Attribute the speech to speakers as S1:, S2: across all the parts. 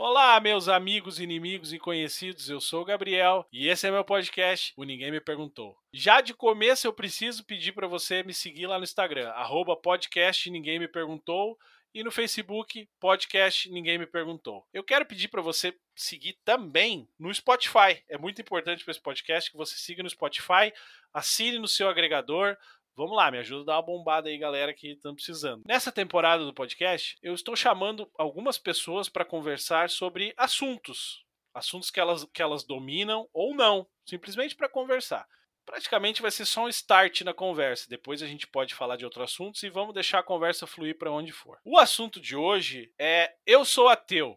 S1: Olá, meus amigos, inimigos e conhecidos. Eu sou o Gabriel e esse é meu podcast, O Ninguém Me Perguntou. Já de começo eu preciso pedir para você me seguir lá no Instagram, arroba podcast Ninguém Me Perguntou e no Facebook, podcast Ninguém Me Perguntou. Eu quero pedir para você seguir também no Spotify. É muito importante para esse podcast que você siga no Spotify, assine no seu agregador, Vamos lá, me ajuda a dar uma bombada aí, galera, que estão precisando. Nessa temporada do podcast, eu estou chamando algumas pessoas para conversar sobre assuntos. Assuntos que elas, que elas dominam ou não, simplesmente para conversar. Praticamente vai ser só um start na conversa. Depois a gente pode falar de outros assuntos e vamos deixar a conversa fluir para onde for. O assunto de hoje é Eu sou ateu.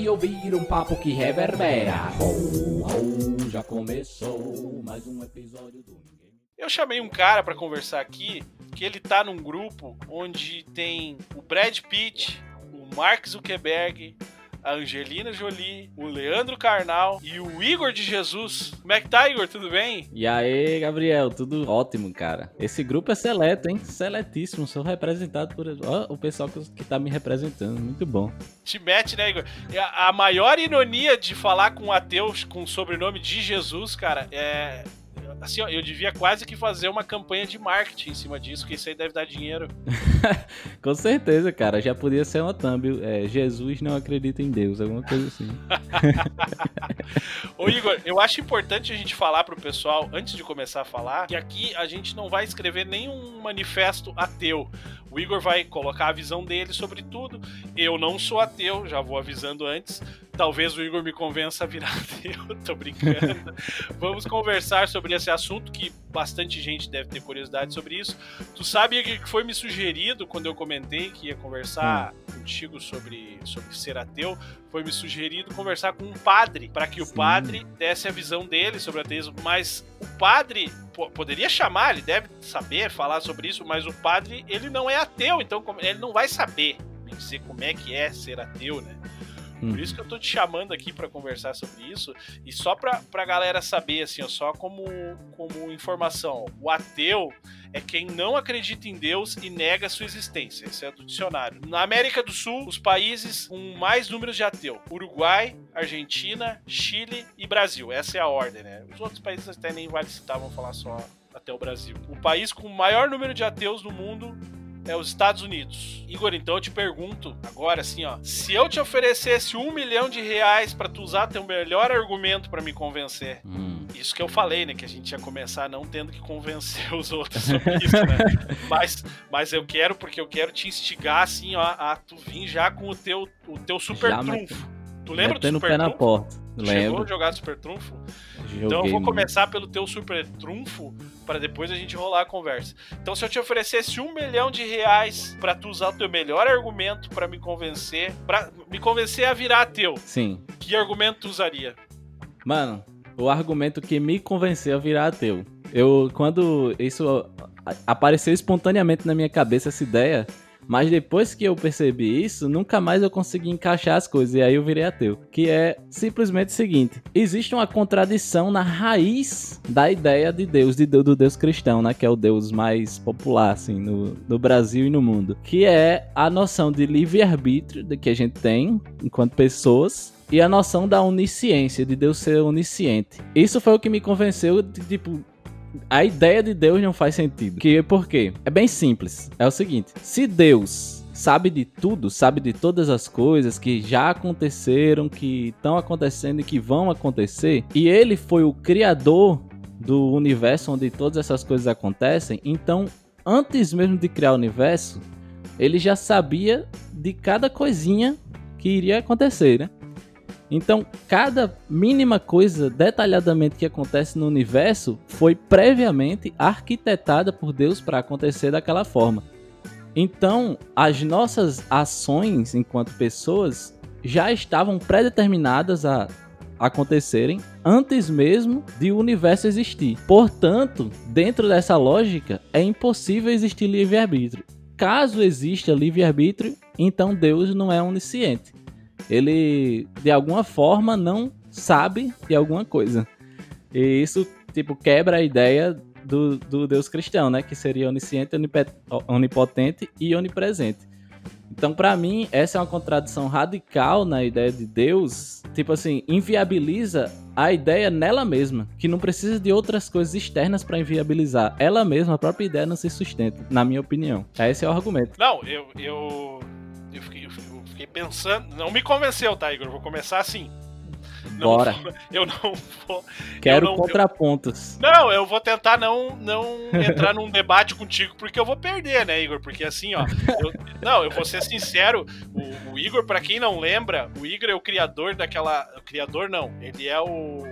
S2: ouvir um papo que reverbera.
S3: Ho, ho, já começou mais um episódio do Ninguém.
S1: Eu chamei um cara para conversar aqui que ele tá num grupo onde tem o Brad Pitt, o Mark Zuckerberg, a Angelina Jolie, o Leandro Carnal e o Igor de Jesus. Como é que tá, Igor? Tudo bem?
S4: E aí, Gabriel? Tudo ótimo, cara. Esse grupo é seleto, hein? Seletíssimo. Sou representado por ó, o pessoal que tá me representando. Muito bom.
S1: Te mete, né, Igor? A maior ironia de falar com ateus com o sobrenome de Jesus, cara, é assim, ó, eu devia quase que fazer uma campanha de marketing em cima disso, que isso aí deve dar dinheiro.
S4: Com certeza, cara. Já podia ser uma thumb. É, Jesus não acredita em Deus, alguma coisa assim.
S1: Ô Igor, eu acho importante a gente falar pro pessoal, antes de começar a falar, que aqui a gente não vai escrever nenhum manifesto ateu. O Igor vai colocar a visão dele sobre tudo. Eu não sou ateu, já vou avisando antes. Talvez o Igor me convença a virar ateu, tô brincando. Vamos conversar sobre esse assunto que bastante gente deve ter curiosidade sobre isso. Tu sabe que foi me sugerido quando eu comentei que ia conversar hum. contigo sobre, sobre ser ateu, foi me sugerido conversar com um padre para que Sim. o padre desse a visão dele sobre ateísmo, mas o padre poderia chamar, ele deve saber falar sobre isso, mas o padre ele não é ateu, então ele não vai saber dizer como é que é ser ateu, né? Por isso que eu tô te chamando aqui para conversar sobre isso. E só pra, pra galera saber, assim, ó, só como, como informação: o ateu é quem não acredita em Deus e nega sua existência. Esse é do dicionário. Na América do Sul, os países com mais números de ateu: Uruguai, Argentina, Chile e Brasil. Essa é a ordem, né? Os outros países até nem vale citar, vamos falar só até o Brasil. O país com maior número de ateus no mundo é os Estados Unidos. Igor, então eu te pergunto agora assim, ó, se eu te oferecesse um milhão de reais para tu usar teu melhor argumento para me convencer, hum. isso que eu falei, né, que a gente ia começar não tendo que convencer os outros sobre isso, né? mas, mas eu quero porque eu quero te instigar assim, ó, a tu vir já com o teu o teu super já trunfo. Tu lembra
S4: do
S1: super
S4: pé trunfo? na porta.
S1: Lembro. Chegou a jogar super trunfo? Então eu vou começar pelo teu super trunfo para depois a gente rolar a conversa. Então se eu te oferecesse um milhão de reais para tu usar o teu melhor argumento para me convencer, para me convencer a virar teu.
S4: Sim.
S1: Que argumento tu usaria?
S4: Mano, o argumento que me convenceu a virar ateu. Eu quando isso apareceu espontaneamente na minha cabeça essa ideia, mas depois que eu percebi isso, nunca mais eu consegui encaixar as coisas. E aí eu virei ateu. Que é simplesmente o seguinte: existe uma contradição na raiz da ideia de Deus, de Deus, do Deus cristão, né? Que é o Deus mais popular, assim, no, no Brasil e no mundo. Que é a noção de livre-arbítrio que a gente tem enquanto pessoas e a noção da onisciência, de Deus ser onisciente. Isso foi o que me convenceu de, tipo, a ideia de Deus não faz sentido. Que por quê? É bem simples. É o seguinte: se Deus sabe de tudo, sabe de todas as coisas que já aconteceram, que estão acontecendo e que vão acontecer, e ele foi o criador do universo onde todas essas coisas acontecem, então antes mesmo de criar o universo, ele já sabia de cada coisinha que iria acontecer, né? Então, cada mínima coisa detalhadamente que acontece no universo foi previamente arquitetada por Deus para acontecer daquela forma. Então, as nossas ações enquanto pessoas já estavam predeterminadas a acontecerem antes mesmo de o universo existir. Portanto, dentro dessa lógica, é impossível existir livre-arbítrio. Caso exista livre-arbítrio, então Deus não é onisciente. Ele, de alguma forma, não sabe de alguma coisa. E isso, tipo, quebra a ideia do, do Deus cristão, né? Que seria onisciente, onipotente e onipresente. Então, para mim, essa é uma contradição radical na ideia de Deus. Tipo assim, inviabiliza a ideia nela mesma, que não precisa de outras coisas externas para inviabilizar. Ela mesma, a própria ideia, não se sustenta, na minha opinião. Esse é o argumento.
S1: Não, eu, eu, eu fiquei pensando. Não me convenceu, tá, Igor? vou começar assim.
S4: Bora.
S1: Vou, eu não vou.
S4: Quero
S1: não,
S4: contrapontos.
S1: Eu, não, eu vou tentar não, não entrar num debate contigo, porque eu vou perder, né, Igor? Porque assim, ó. Eu, não, eu vou ser sincero. O, o Igor, para quem não lembra, o Igor é o criador daquela. O criador não, ele é o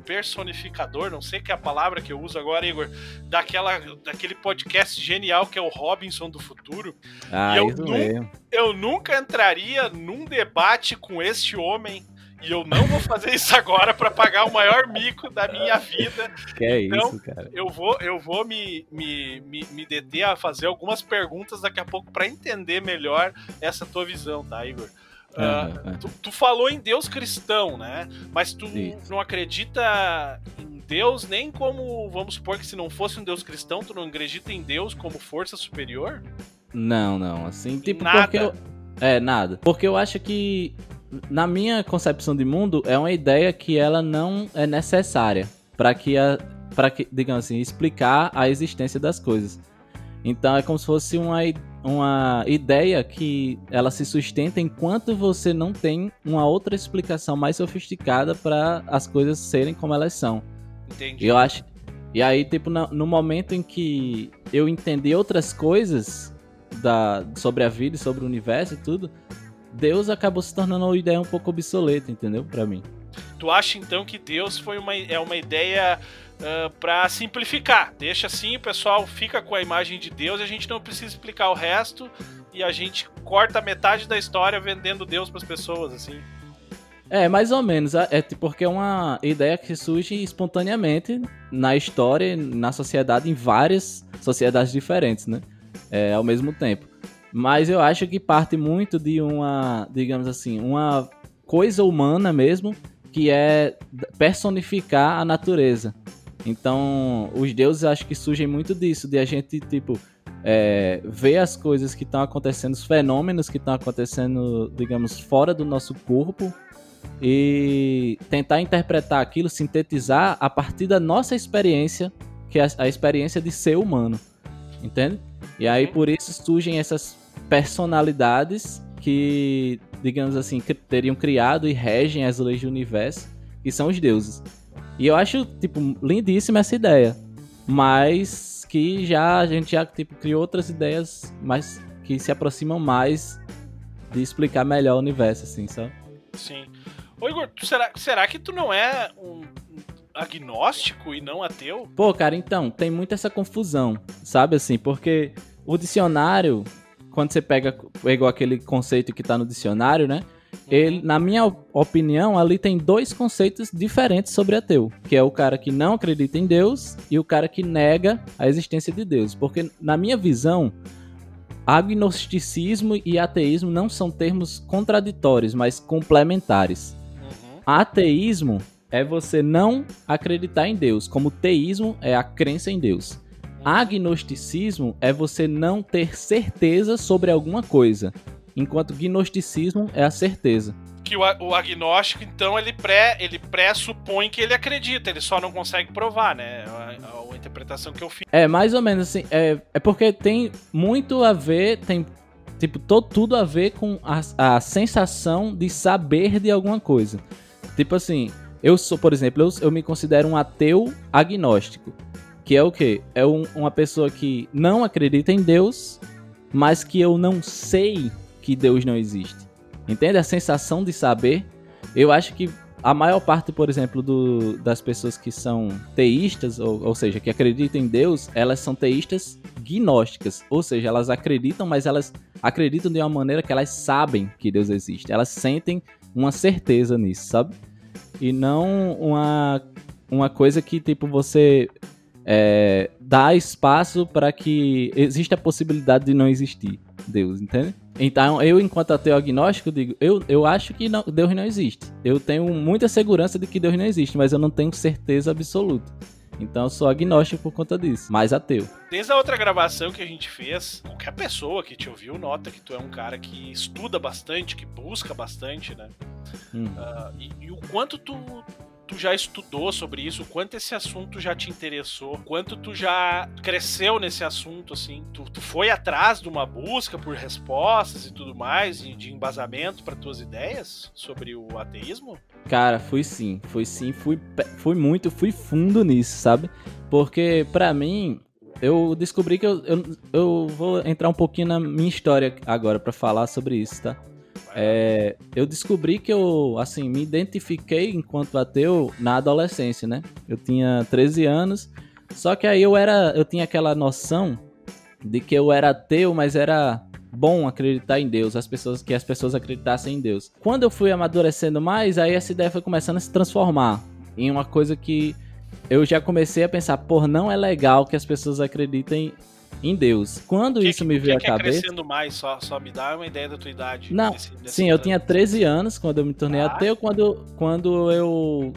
S1: personificador, não sei que é a palavra que eu uso agora, Igor, daquela, daquele podcast genial que é o Robinson do Futuro.
S4: Ah,
S1: eu,
S4: isso
S1: nu
S4: mesmo.
S1: eu nunca entraria num debate com este homem e eu não vou fazer isso agora para pagar o maior mico da minha vida.
S4: Que é
S1: então,
S4: isso, cara.
S1: Eu vou, eu vou me, me, me, me deter a fazer algumas perguntas daqui a pouco para entender melhor essa tua visão, tá, Igor? Uh, tu, tu, falou em Deus cristão, né? Mas tu não acredita em Deus nem como, vamos supor que se não fosse um Deus cristão, tu não acredita em Deus como força superior?
S4: Não, não. Assim, tipo,
S1: nada.
S4: porque eu... É, nada. Porque eu acho que na minha concepção de mundo, é uma ideia que ela não é necessária para que a para que, digamos assim, explicar a existência das coisas. Então é como se fosse uma, uma ideia que ela se sustenta enquanto você não tem uma outra explicação mais sofisticada para as coisas serem como elas são.
S1: Entendi.
S4: Eu acho. E aí, tipo, no, momento em que eu entendi outras coisas da, sobre a vida, sobre o universo e tudo, Deus acabou se tornando uma ideia um pouco obsoleta, entendeu? Para mim.
S1: Tu acha então que Deus foi uma, é uma ideia uh, para simplificar? Deixa assim, o pessoal fica com a imagem de Deus e a gente não precisa explicar o resto e a gente corta metade da história vendendo Deus para as pessoas, assim.
S4: É, mais ou menos. É porque é uma ideia que surge espontaneamente na história, na sociedade, em várias sociedades diferentes, né? É, ao mesmo tempo. Mas eu acho que parte muito de uma, digamos assim, uma coisa humana mesmo, que é personificar a natureza. Então, os deuses acho que surgem muito disso, de a gente, tipo, é, ver as coisas que estão acontecendo, os fenômenos que estão acontecendo, digamos, fora do nosso corpo e tentar interpretar aquilo, sintetizar a partir da nossa experiência, que é a experiência de ser humano. Entende? E aí por isso surgem essas personalidades que, digamos assim, teriam criado e regem as leis do universo, que são os deuses. E eu acho, tipo, lindíssima essa ideia. Mas que já a gente já tipo, criou outras ideias mais que se aproximam mais de explicar melhor o universo, assim, sabe?
S1: Sim. Ô Igor, será, será que tu não é um agnóstico e não ateu?
S4: Pô, cara, então, tem muito essa confusão, sabe assim? Porque o dicionário, quando você pega pegou aquele conceito que está no dicionário, né? Ele, na minha opinião, ali tem dois conceitos diferentes sobre ateu, que é o cara que não acredita em Deus e o cara que nega a existência de Deus. Porque na minha visão, agnosticismo e ateísmo não são termos contraditórios, mas complementares. Uhum. Ateísmo é você não acreditar em Deus, como teísmo é a crença em Deus. Agnosticismo é você não ter certeza sobre alguma coisa, enquanto gnosticismo é a certeza.
S1: Que o, o agnóstico, então, ele pré, ele pressupõe que ele acredita, ele só não consegue provar, né? A, a, a interpretação que eu fiz.
S4: É, mais ou menos assim. É, é porque tem muito a ver, tem tipo, todo, tudo a ver com a, a sensação de saber de alguma coisa. Tipo assim, eu sou, por exemplo, eu, eu me considero um ateu agnóstico. Que é o quê? É um, uma pessoa que não acredita em Deus, mas que eu não sei que Deus não existe. Entende? A sensação de saber. Eu acho que a maior parte, por exemplo, do, das pessoas que são teístas, ou, ou seja, que acreditam em Deus, elas são teístas gnósticas. Ou seja, elas acreditam, mas elas acreditam de uma maneira que elas sabem que Deus existe. Elas sentem uma certeza nisso, sabe? E não uma, uma coisa que, tipo, você é, dá espaço para que exista a possibilidade de não existir Deus, entende? Então, eu, enquanto ateu agnóstico, digo, eu, eu acho que não, Deus não existe. Eu tenho muita segurança de que Deus não existe, mas eu não tenho certeza absoluta. Então eu sou agnóstico por conta disso, mas ateu.
S1: Desde a outra gravação que a gente fez, qualquer pessoa que te ouviu nota que tu é um cara que estuda bastante, que busca bastante, né? Hum. Uh, e, e, o quanto tu, tu já estudou sobre isso, quanto esse assunto já te interessou, quanto tu já cresceu nesse assunto, assim. Tu, tu foi atrás de uma busca por respostas e tudo mais, e de embasamento para tuas ideias sobre o ateísmo?
S4: Cara, fui sim, fui sim, fui, fui muito, fui fundo nisso, sabe? Porque para mim, eu descobri que eu, eu, eu, vou entrar um pouquinho na minha história agora para falar sobre isso, tá? É, eu descobri que eu, assim, me identifiquei enquanto ateu na adolescência, né? Eu tinha 13 anos, só que aí eu era, eu tinha aquela noção de que eu era ateu, mas era bom acreditar em Deus, as pessoas que as pessoas acreditassem em Deus. Quando eu fui amadurecendo mais, aí essa ideia foi começando a se transformar em uma coisa que eu já comecei a pensar, por não é legal que as pessoas acreditem em Deus. Quando
S1: que,
S4: isso me veio à cabeça.
S1: crescendo mais, só, só me dá uma ideia da tua idade.
S4: Não, nesse, nesse sim, eu tinha 13 anos quando eu me tornei ah. ateu, quando, quando eu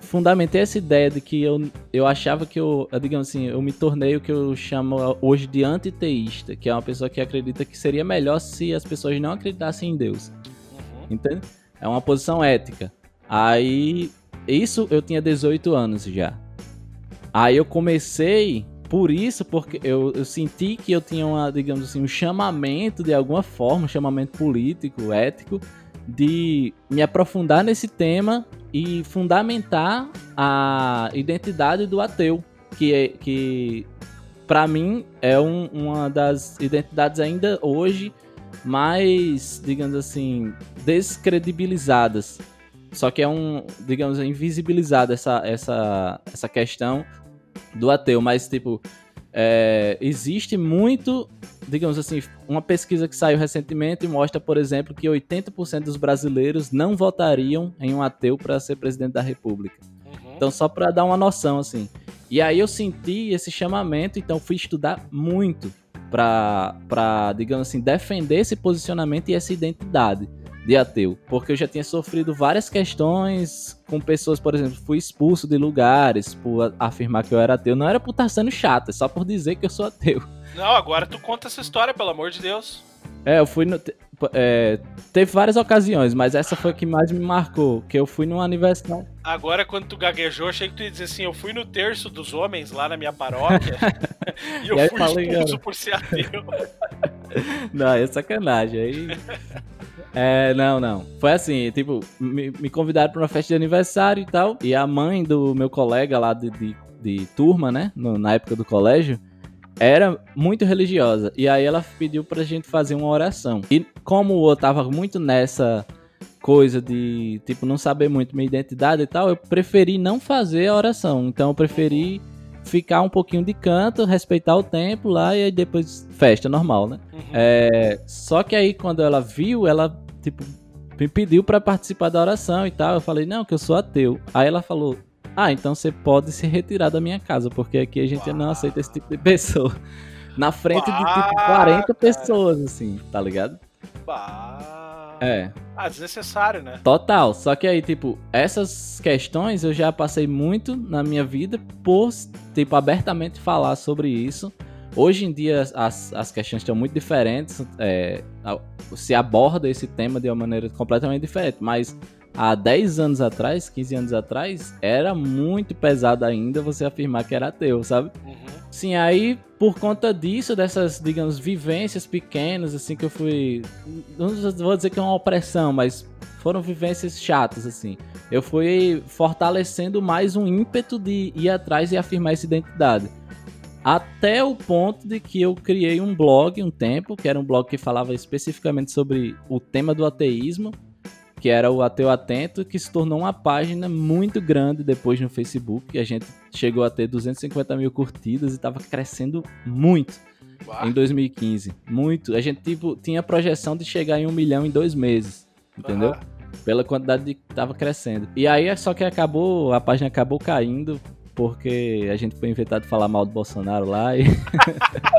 S4: fundamentei essa ideia de que eu, eu achava que eu, digamos assim, eu me tornei o que eu chamo hoje de antiteísta, que é uma pessoa que acredita que seria melhor se as pessoas não acreditassem em Deus. Uhum. Entende? É uma posição ética. Aí, isso eu tinha 18 anos já. Aí eu comecei por isso, porque eu, eu, senti que eu tinha uma, digamos assim, um chamamento de alguma forma, um chamamento político, ético, de me aprofundar nesse tema e fundamentar a identidade do ateu, que é que para mim é um, uma das identidades ainda hoje mais, digamos assim, descredibilizadas. Só que é um, digamos, invisibilizada essa, essa, essa questão do ateu, mas tipo, é, existe muito, digamos assim, uma pesquisa que saiu recentemente mostra, por exemplo, que 80% dos brasileiros não votariam em um ateu para ser presidente da República. Uhum. Então, só para dar uma noção, assim. E aí eu senti esse chamamento, então fui estudar muito para, digamos assim, defender esse posicionamento e essa identidade de ateu, porque eu já tinha sofrido várias questões com pessoas, por exemplo, fui expulso de lugares por afirmar que eu era ateu. Não era por estar sendo chato, é só por dizer que eu sou ateu.
S1: Não, agora tu conta essa história, pelo amor de Deus.
S4: É, eu fui no. É, teve várias ocasiões, mas essa foi a que mais me marcou. Que eu fui num aniversário.
S1: Agora, quando tu gaguejou, achei que tu ia dizer assim: eu fui no terço dos homens lá na minha paróquia e eu e fui falei, expulso por ser ateu.
S4: Não, é sacanagem. Aí. É, não, não. Foi assim, tipo, me, me convidaram para uma festa de aniversário e tal. E a mãe do meu colega lá de, de, de turma, né? No, na época do colégio, era muito religiosa. E aí ela pediu pra gente fazer uma oração. E como eu tava muito nessa coisa de, tipo, não saber muito minha identidade e tal, eu preferi não fazer a oração. Então eu preferi ficar um pouquinho de canto, respeitar o tempo lá e aí depois festa normal, né? Uhum. É, só que aí quando ela viu, ela tipo me pediu para participar da oração e tal. Eu falei: "Não, que eu sou ateu". Aí ela falou: "Ah, então você pode se retirar da minha casa, porque aqui a gente não aceita esse tipo de pessoa". Na frente de tipo 40 pessoas assim, tá ligado?
S1: Bah.
S4: É.
S1: Ah, desnecessário, né?
S4: Total. Só que aí, tipo, essas questões eu já passei muito na minha vida por, tipo, abertamente falar sobre isso. Hoje em dia as, as questões estão muito diferentes. É, se aborda esse tema de uma maneira completamente diferente. Mas há 10 anos atrás, 15 anos atrás, era muito pesado ainda você afirmar que era ateu, sabe? Uhum. Sim, aí por conta disso, dessas, digamos, vivências pequenas, assim, que eu fui. Não vou dizer que é uma opressão, mas foram vivências chatas, assim. Eu fui fortalecendo mais um ímpeto de ir atrás e afirmar essa identidade. Até o ponto de que eu criei um blog um tempo, que era um blog que falava especificamente sobre o tema do ateísmo, que era o Ateu Atento, que se tornou uma página muito grande depois no Facebook. A gente chegou a ter 250 mil curtidas e estava crescendo muito
S1: Bah,
S4: em 2015. Muito. A gente tipo, tinha projeção de chegar em um milhão em dois meses. Entendeu?
S1: aham.
S4: Pela quantidade de que tava crescendo. E aí é só que acabou, a página acabou caindo. Porque a gente foi inventado de falar mal do Bolsonaro lá e.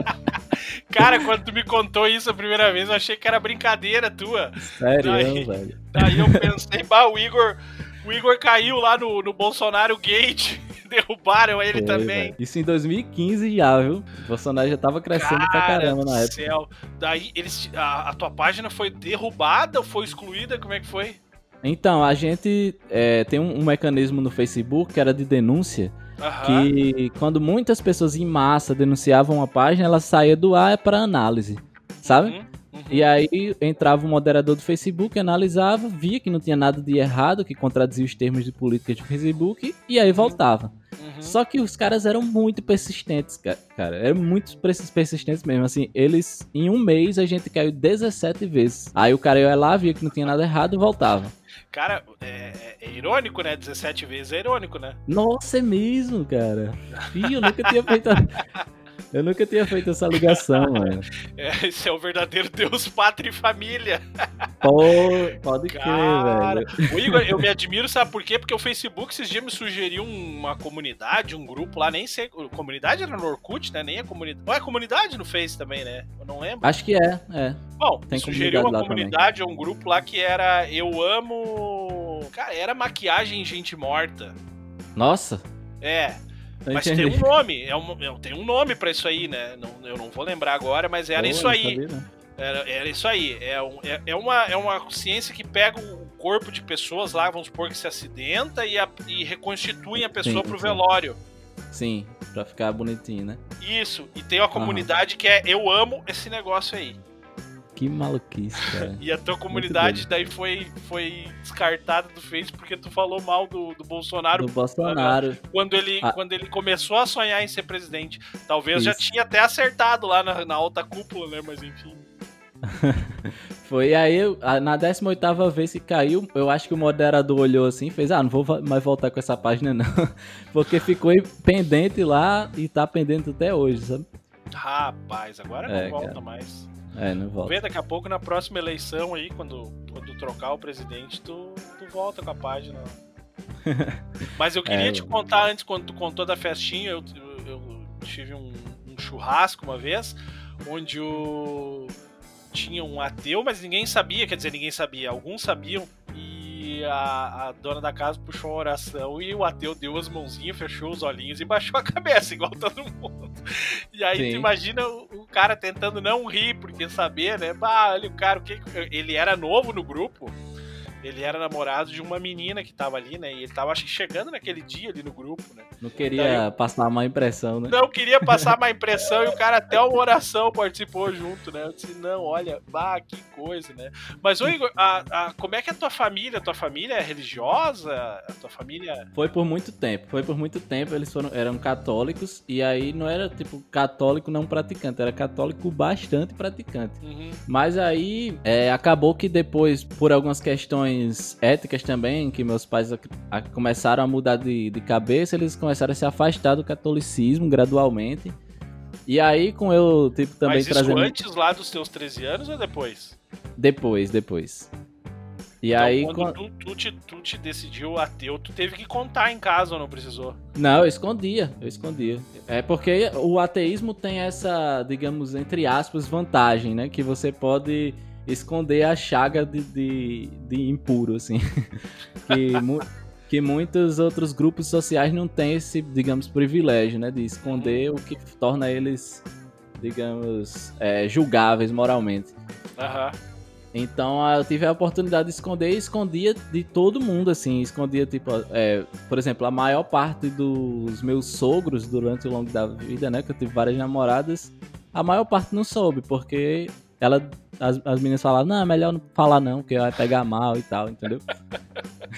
S1: Cara, quando tu me contou isso a primeira vez, eu achei que era brincadeira tua.
S4: Sério, velho.
S1: Aí eu pensei, bah, o Igor, o Igor caiu lá no, no Bolsonaro Gate. Derrubaram ele
S4: Foi,
S1: também.
S4: velho. Isso em 2015 já, viu? O Bolsonaro já tava crescendo pra caramba na época.
S1: céu. Daí eles, a, a tua página foi derrubada ou foi excluída? Como é que foi?
S4: Então, a gente é, tem um, um mecanismo no Facebook que era de denúncia, que quando muitas pessoas em massa denunciavam uma página, ela saía do ar para análise, sabe?
S1: Uhum, uhum.
S4: E aí entrava o moderador do Facebook, analisava, via que não tinha nada de errado, que contradizia os termos de política do Facebook, e aí voltava.
S1: Uhum.
S4: Só que os caras eram muito persistentes, ca- cara. Eram muito persi- persistentes mesmo. Assim, eles, em um mês, a gente caiu 17 vezes. Aí o cara ia lá, via que não tinha nada errado e voltava.
S1: Cara, é, é irônico, né? 17 vezes é irônico, né?
S4: Nossa, é mesmo, cara. Ih, eu nunca tinha feito. Eu nunca tinha feito essa ligação, mano.
S1: É, esse é o verdadeiro Deus, pátria e família.
S4: Pô, pode crer,
S1: Cara,
S4: velho.
S1: o Igor, eu me admiro, sabe por quê? Porque o Facebook esses dias me sugeriu uma comunidade, um grupo lá, nem sei. Comunidade era no Orkut, né? Nem a comunidade. Ou é comunidade no Face também, né? Eu não lembro.
S4: Acho que é, é.
S1: Bom,
S4: Tem
S1: sugeriu
S4: comunidade
S1: uma comunidade, um grupo lá que era Eu Amo. Cara, era maquiagem em gente morta.
S4: Nossa.
S1: É, mas tem
S4: entendi.
S1: um nome. É um, é- tem um nome pra isso aí, né? Não, eu não vou lembrar agora, mas era isso aí.
S4: sabia.
S1: Era, era isso aí. É, um- é, é uma, é uma ciência que pega o corpo de pessoas lá, vamos supor que se acidenta e, a- e reconstituem a pessoa
S4: Sim,
S1: pro
S4: sim.
S1: velório.
S4: Sim, pra ficar bonitinho, né?
S1: Isso. E tem uma comunidade que é Eu Amo esse negócio aí.
S4: Que maluquice, cara.
S1: E a tua comunidade daí foi, foi descartada do Face porque tu falou mal do, do Bolsonaro
S4: Do Bolsonaro.
S1: quando ele,
S4: Ah.
S1: quando ele começou a sonhar em ser presidente. Talvez já
S4: Isso.
S1: tinha até acertado lá na, na alta cúpula, né? Mas enfim.
S4: Foi aí, eu- a- na 18ª vez que caiu, eu acho que o moderador olhou assim e fez, ah, não vou mais voltar com essa página não. Porque ficou pendente lá e tá pendente até hoje, sabe?
S1: Rapaz, agora não
S4: É,
S1: volta
S4: cara.
S1: mais.
S4: É, não volta.
S1: ver daqui a pouco na próxima eleição aí, quando, quando trocar o presidente, tu, tu volta com a página. Mas eu queria
S4: É,
S1: te contar antes, quando tu contou da festinha, eu, eu- eu tive um, um churrasco uma vez, onde o, tinha um ateu, mas ninguém sabia, quer dizer, ninguém sabia, alguns sabiam, e a, a dona da casa puxou uma oração e o ateu deu as mãozinhas, fechou os olhinhos e baixou a cabeça, igual todo mundo. E aí tu
S4: Sim.
S1: imagina o, o cara tentando não rir, porque saber, né? Bah, olha o cara, o que- ele era novo no grupo. Ele era namorado de uma menina que tava ali, né? E ele tava acho que chegando naquele dia ali no grupo, né?
S4: Não queria passar má impressão, né?
S1: Não queria passar má impressão e o cara até uma oração participou junto, né? Eu disse, não, olha, bah, que coisa, né? Mas, ô Igor, a, a- como é que é a tua família? A tua família é religiosa? A tua família.
S4: Foi por muito tempo, foi por muito tempo, eles foram, eram católicos, e aí não era tipo católico não praticante, era católico bastante praticante.
S1: Uhum.
S4: Mas aí é, acabou que depois, por algumas questões éticas também, que meus pais a- a- começaram a mudar de, de cabeça, eles começaram a se afastar do catolicismo gradualmente. E aí, com eu, tipo, também
S1: Mas isso
S4: trazendo.
S1: antes lá dos teus 13 anos ou depois?
S4: Depois, depois. E
S1: Então,
S4: aí.
S1: quando
S4: quan-
S1: tu, tu te, tu te decidiu ateu, tu teve que contar em casa ou não precisou?
S4: Não, eu escondia, eu escondia. É porque o ateísmo tem essa, digamos, entre aspas, vantagem, né? Que você pode esconder a chaga de, de, de impuro, assim. que, mu- que muitos outros grupos sociais não têm esse, digamos, privilégio, né? De esconder o que torna eles, digamos, é, julgáveis moralmente.
S1: Aham.
S4: Então eu tive a oportunidade de esconder e escondia de todo mundo, assim. Escondia, tipo, é, por exemplo, a maior parte dos meus sogros durante o longo da vida, né? Que eu tive várias namoradas, a maior parte não soube, porque ela, as, as meninas falavam, não, é melhor não falar não, porque vai pegar mal e tal, entendeu?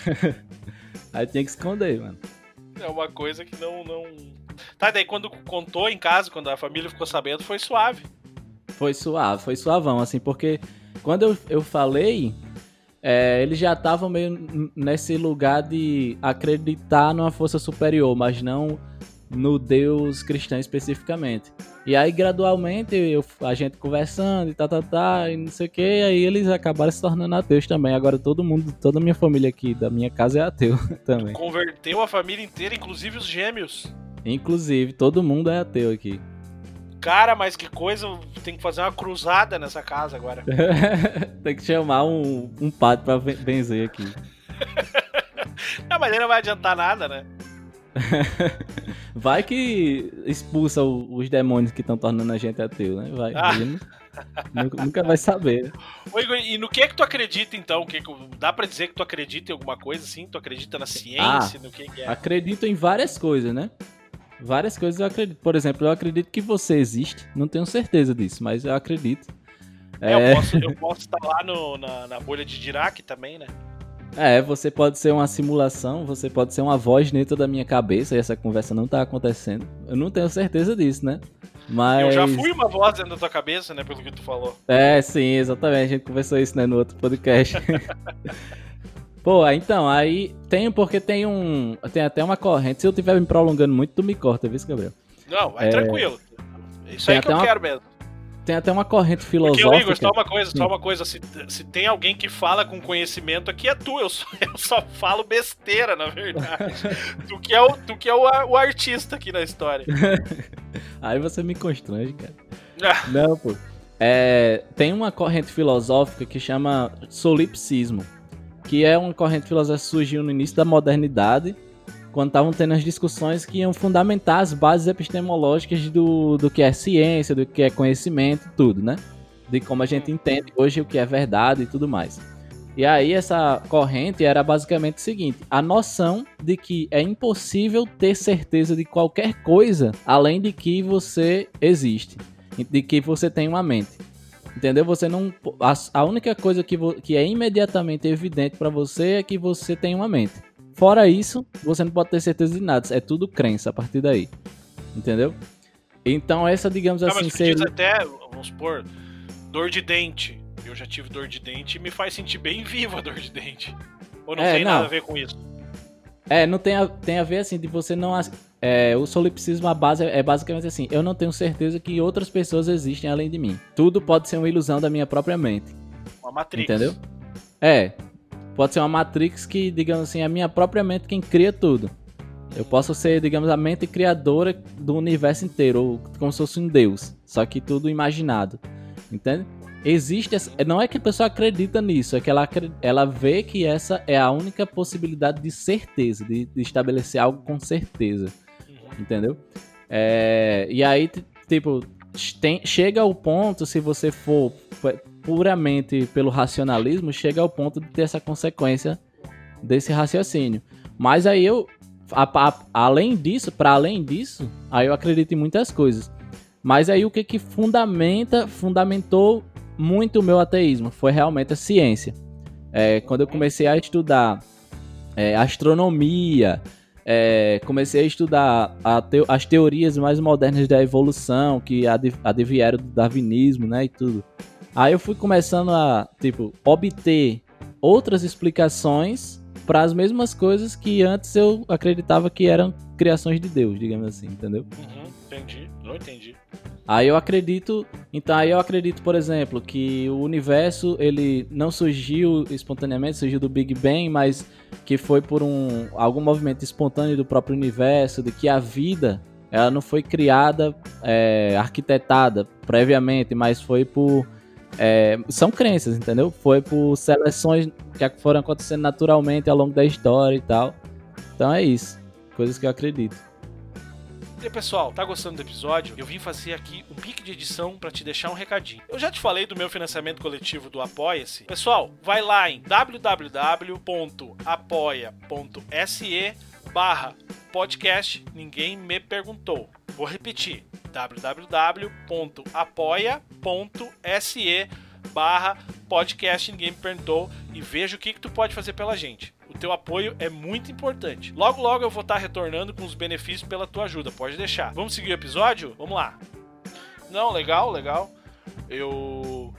S4: Aí tinha que esconder, mano.
S1: É uma coisa que não, não. Tá, daí quando contou em casa, quando a família ficou sabendo, foi suave.
S4: Foi suave, foi suavão, assim, porque quando eu, eu falei, é, eles já estavam meio nesse lugar de acreditar numa força superior, mas não no Deus cristão especificamente. E aí, gradualmente, eu- a gente conversando e tá, tá, tá, e não sei o que, aí eles acabaram se tornando ateus também. Agora todo mundo, toda a minha família aqui da minha casa é ateu também.
S1: Converteu a família inteira, inclusive os gêmeos.
S4: Inclusive, todo mundo é ateu aqui.
S1: Cara, mas que coisa, tem que fazer uma cruzada nessa casa agora.
S4: Tem que chamar um, um padre pra ben- benzer aqui.
S1: Não, mas aí não vai adiantar nada, né?
S4: Vai que expulsa o- os demônios que estão tornando a gente ateu, né? Vai.
S1: Ah.
S4: nunca, nunca vai saber.
S1: Ô, Igor, e no que é que tu acredita então? Que que- dá pra dizer que tu acredita em alguma coisa assim? Tu acredita na ciência? No que, que é?
S4: Acredito em várias coisas, né? Várias coisas eu acredito. Por exemplo, eu acredito que você existe. Não tenho certeza disso, mas eu acredito.
S1: É,
S4: É,
S1: eu, posso, eu posso estar lá no- na, na bolha de Dirac também, né?
S4: É, você pode ser uma simulação, você pode ser uma voz dentro da minha cabeça e essa conversa não tá acontecendo. Eu não tenho certeza disso, né? Mas.
S1: Eu já fui uma voz dentro da tua cabeça, né? Pelo que tu falou.
S4: É, sim, exatamente. A gente conversou isso, né, no outro podcast. Pô, então, aí tem porque tem um. Tem até uma corrente. Se eu estiver me prolongando muito, tu me corta, viu, Gabriel?
S1: Não, vai
S4: É.
S1: tranquilo. Isso
S4: Tem
S1: aí que eu
S4: uma
S1: quero mesmo.
S4: Tem até uma corrente
S1: Porque,
S4: filosófica.
S1: ô, Igor, só uma coisa,
S4: Sim.
S1: só uma coisa. Se, se tem alguém que fala com conhecimento aqui, é tu. Eu só, eu só falo besteira, na verdade. tu que é, o, tu que é o, o artista aqui na história.
S4: Aí você me constrange, cara.
S1: Ah,
S4: Não, pô. É, tem uma corrente filosófica que chama solipsismo, que é uma corrente filosófica que surgiu no início da modernidade, quando estavam tendo as discussões que iam fundamentar as bases epistemológicas do, do que é ciência, do que é conhecimento, tudo, né? De como a gente entende hoje o que é verdade e tudo mais. E aí essa corrente era basicamente o seguinte: a noção de que é impossível ter certeza de qualquer coisa além de que você existe, de que você tem uma mente. Entendeu? Você não a, a única coisa que, vo- que é imediatamente evidente pra você é que você tem uma mente. Fora isso, você não pode ter certeza de nada. É tudo crença a partir daí. Entendeu? Então essa, digamos
S1: não,
S4: assim,
S1: mas
S4: seria...
S1: até, vamos supor, dor de dente. Eu já tive dor de dente e me faz sentir bem vivo a dor de dente. Ou não
S4: É,
S1: tem
S4: não.
S1: nada a ver com isso?
S4: É, não tem a, tem a ver assim, de você não. É, o solipsismo, a base é basicamente assim: eu não tenho certeza que outras pessoas existem além de mim. Tudo pode ser uma ilusão da minha própria mente.
S1: Uma Matrix.
S4: Entendeu? É. Pode ser uma Matrix que, digamos assim, é a minha própria mente quem cria tudo. Eu posso ser, digamos, a mente criadora do universo inteiro, ou como se fosse um deus. Só que tudo imaginado. Entende? Existe essa... Não é que a pessoa acredita nisso, é que ela, ela vê que essa é a única possibilidade de certeza, de, de estabelecer algo com certeza.
S1: Uhum.
S4: Entendeu? É, e aí, tipo, tem- chega ao ponto, se você for puramente pelo racionalismo, chega ao ponto de ter essa consequência desse raciocínio. Mas aí eu, a- a- além disso, para além disso, aí eu acredito em muitas coisas. Mas aí o que que fundamenta, fundamentou muito o meu ateísmo foi realmente a ciência. É, quando eu comecei a estudar é, astronomia, é, comecei a estudar a teo- as teorias mais modernas da evolução, que advieram do darwinismo, né, e tudo. Aí eu fui começando a, tipo, obter outras explicações para as mesmas coisas que antes eu acreditava que eram criações de Deus, digamos assim, entendeu?
S1: Uhum, entendi. Não entendi.
S4: Aí eu acredito, então aí eu acredito, por exemplo, que o universo ele não surgiu espontaneamente, surgiu do Big Bang, mas que foi por um algum movimento espontâneo do próprio universo, de que a vida ela não foi criada, é, arquitetada previamente, mas foi por é, são crenças, entendeu? Foi por seleções que foram acontecendo naturalmente ao longo da história e tal. Então é isso, coisas que eu acredito.
S1: E aí, pessoal, tá gostando do episódio? Eu vim fazer aqui um pique de edição pra te deixar um recadinho. Eu já te falei do meu financiamento coletivo do Apoia-se. Pessoal, vai lá em www.apoia.se barra podcast Ninguém Me Perguntou. Vou repetir, www.apoia.se barra podcast Ninguém Me Perguntou e veja o que, que tu pode fazer pela gente. O teu apoio é muito importante. Logo, logo eu vou estar retornando com os benefícios pela tua ajuda, pode deixar. Vamos seguir o episódio? Vamos lá. Não, legal, legal. Eu.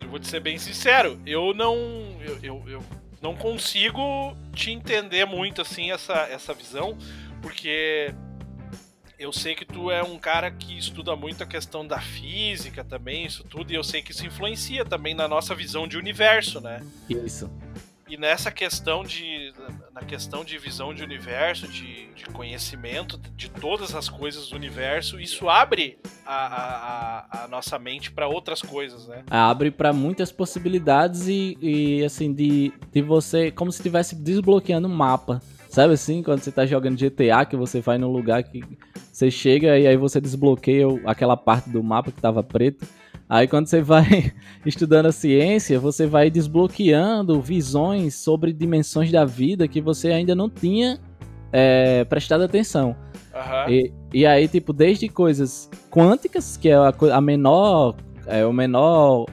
S1: Eu vou te ser bem sincero, eu não. Eu, eu, eu não consigo te entender muito assim essa, essa visão, porque eu sei que tu é um cara que estuda muito a questão da física também, isso tudo, e eu sei que isso influencia também na nossa visão de universo, né?
S4: Isso.
S1: E nessa questão de. Na questão de visão de universo, de, de conhecimento de todas as coisas do universo, isso abre a, a, a nossa mente para outras coisas, né?
S4: Abre para muitas possibilidades e, e, assim, de, de você. Como se estivesse desbloqueando um mapa. Sabe assim, quando você tá jogando GTA, que você vai num lugar que você chega e aí você desbloqueia aquela parte do mapa que tava preto. Aí quando você vai estudando a ciência, você vai desbloqueando visões sobre dimensões da vida que você ainda não tinha é, prestado atenção.
S1: Uhum.
S4: E, e aí, tipo, desde coisas quânticas, que é a, a menor, é o menor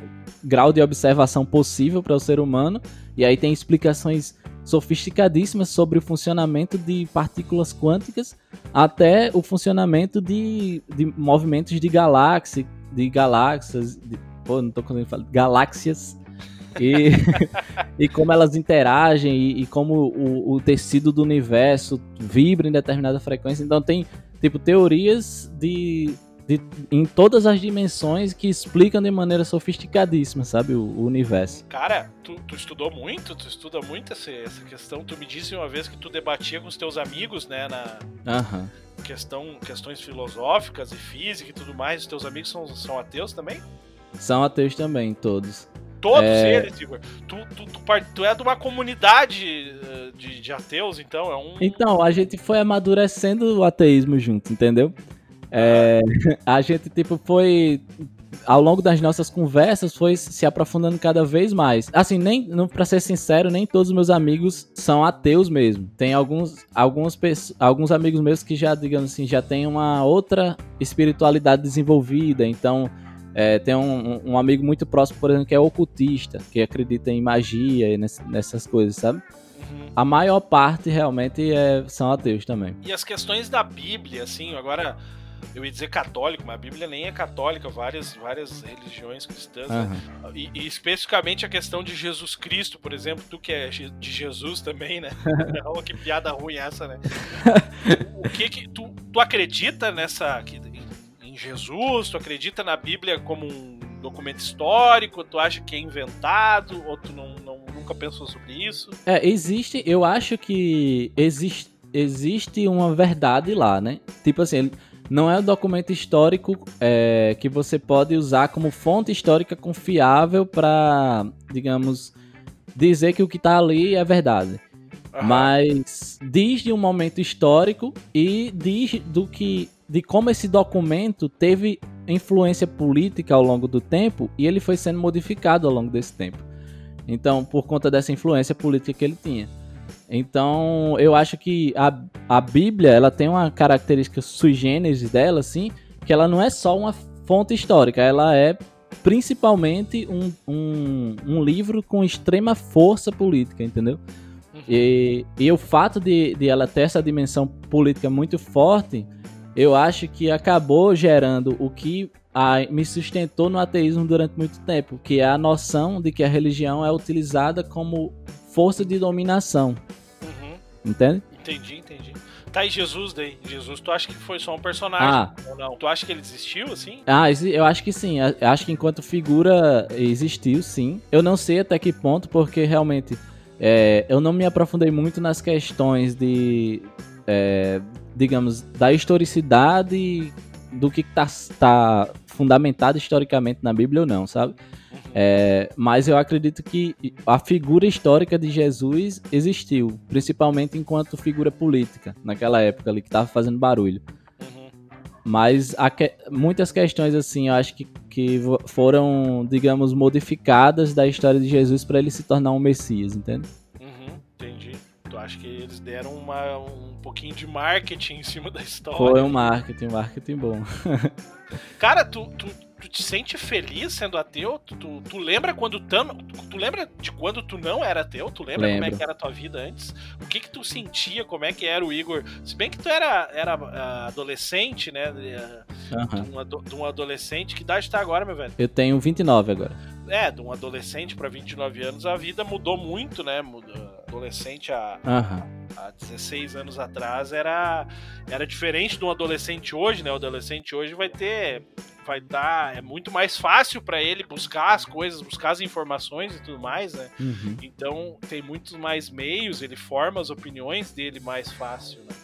S4: grau de observação possível para o ser humano, e aí tem explicações sofisticadíssimas sobre o funcionamento de partículas quânticas até o funcionamento de, de movimentos de galáxia, de galáxias, de, pô, não tô conseguindo falar, galáxias, e, e como elas interagem e, e como o, o, tecido do universo vibra em determinada frequência. Então tem, tipo, teorias de, de, em todas as dimensões que explicam de maneira sofisticadíssima, sabe, o, o universo.
S1: Cara, tu, tu, estudou muito, tu estuda muito essa, essa questão. Tu me disse uma vez que tu debatia com os teus amigos, né, na...
S4: Uhum
S1: questão, questões filosóficas e física e tudo mais, os teus amigos são, são ateus também?
S4: São ateus também, todos.
S1: Todos é... eles, Igor. Tu, tu, tu, tu, é de uma comunidade eh, de, de, ateus, então é um.
S4: Então, a gente foi amadurecendo o ateísmo junto, entendeu? É, a gente, tipo, foi ao longo das nossas conversas foi se aprofundando cada vez mais. Assim, nem, para ser sincero, nem todos os meus amigos são ateus mesmo. Tem alguns, alguns, alguns amigos meus que já, digamos assim, já têm uma outra espiritualidade desenvolvida. Então, é, tem um, um, amigo muito próximo, por exemplo, que é ocultista, que acredita em magia e nessas coisas, sabe? Uhum. A maior parte realmente é, são ateus também.
S1: E as questões da Bíblia, assim, agora eu ia dizer católico, mas a Bíblia nem é católica, várias, várias religiões cristãs, uhum. né? e, e, especificamente a questão de Jesus Cristo, por exemplo, tu que é de Jesus também, né? oh, que piada ruim essa, né? o que que tu, tu acredita nessa em, em Jesus? Tu acredita na Bíblia como um documento histórico? Tu acha que é inventado? Ou tu não, não nunca pensou sobre isso?
S4: É, existe, eu acho que existe existe uma verdade lá, né? Tipo assim, não é um documento histórico é, que você pode usar como fonte histórica confiável para, digamos, dizer que o que está ali é verdade. Mas diz de um momento histórico e diz do que, de como esse documento teve influência política ao longo do tempo e ele foi sendo modificado ao longo desse tempo. Então, por conta dessa influência política que ele tinha. Então, eu acho que a, a Bíblia, ela tem uma característica sui generis dela, assim, que ela não é só uma fonte histórica, ela é principalmente um, um, um livro com extrema força política, entendeu? Uhum. E, e o fato de, de ela ter essa dimensão política muito forte, eu acho que acabou gerando o que a, me sustentou no ateísmo durante muito tempo, que é a noção de que a religião é utilizada como força de dominação. Entende?
S1: Entendi, entendi. Tá, e Jesus daí? Jesus, tu acha que foi só um personagem ah. ou não? Tu acha que ele existiu, assim?
S4: Ah, eu acho que sim. Eu acho que enquanto figura existiu, sim. Eu não sei até que ponto, porque realmente é, eu não me aprofundei muito nas questões de, é, digamos, da historicidade do que tá, tá fundamentado historicamente na Bíblia ou não, sabe? É, mas eu acredito que a figura histórica de Jesus existiu, principalmente enquanto figura política, naquela época ali que estava fazendo barulho. Mas que, muitas questões, assim, eu acho que, que foram, digamos, modificadas da história de Jesus para ele se tornar um Messias, entende?
S1: Uhum, entendi. Tu acha que eles deram uma, um pouquinho de marketing em cima da história?
S4: Foi um marketing, marketing bom.
S1: Cara, tu, tu tu te sente feliz sendo ateu? Tu, tu, tu lembra quando tu, tu lembra de quando tu não era ateu? Tu lembra Lembro. como é que era a tua vida antes? O que que tu sentia? Como é que era o Igor? Se bem que tu era, era uh, adolescente, né? Uhum. De, um, de um adolescente. Que idade tá agora, meu velho?
S4: Eu tenho 29 agora.
S1: é, de um adolescente para 29 anos, a vida mudou muito, né? Adolescente há,
S4: Aham.
S1: há 16 anos atrás era, era diferente de um adolescente hoje, né? O adolescente hoje vai ter. Vai dar. É muito mais fácil para ele buscar as coisas, buscar as informações e tudo mais, né?
S4: Uhum.
S1: Então tem muitos mais meios, ele forma as opiniões dele mais fácil, né?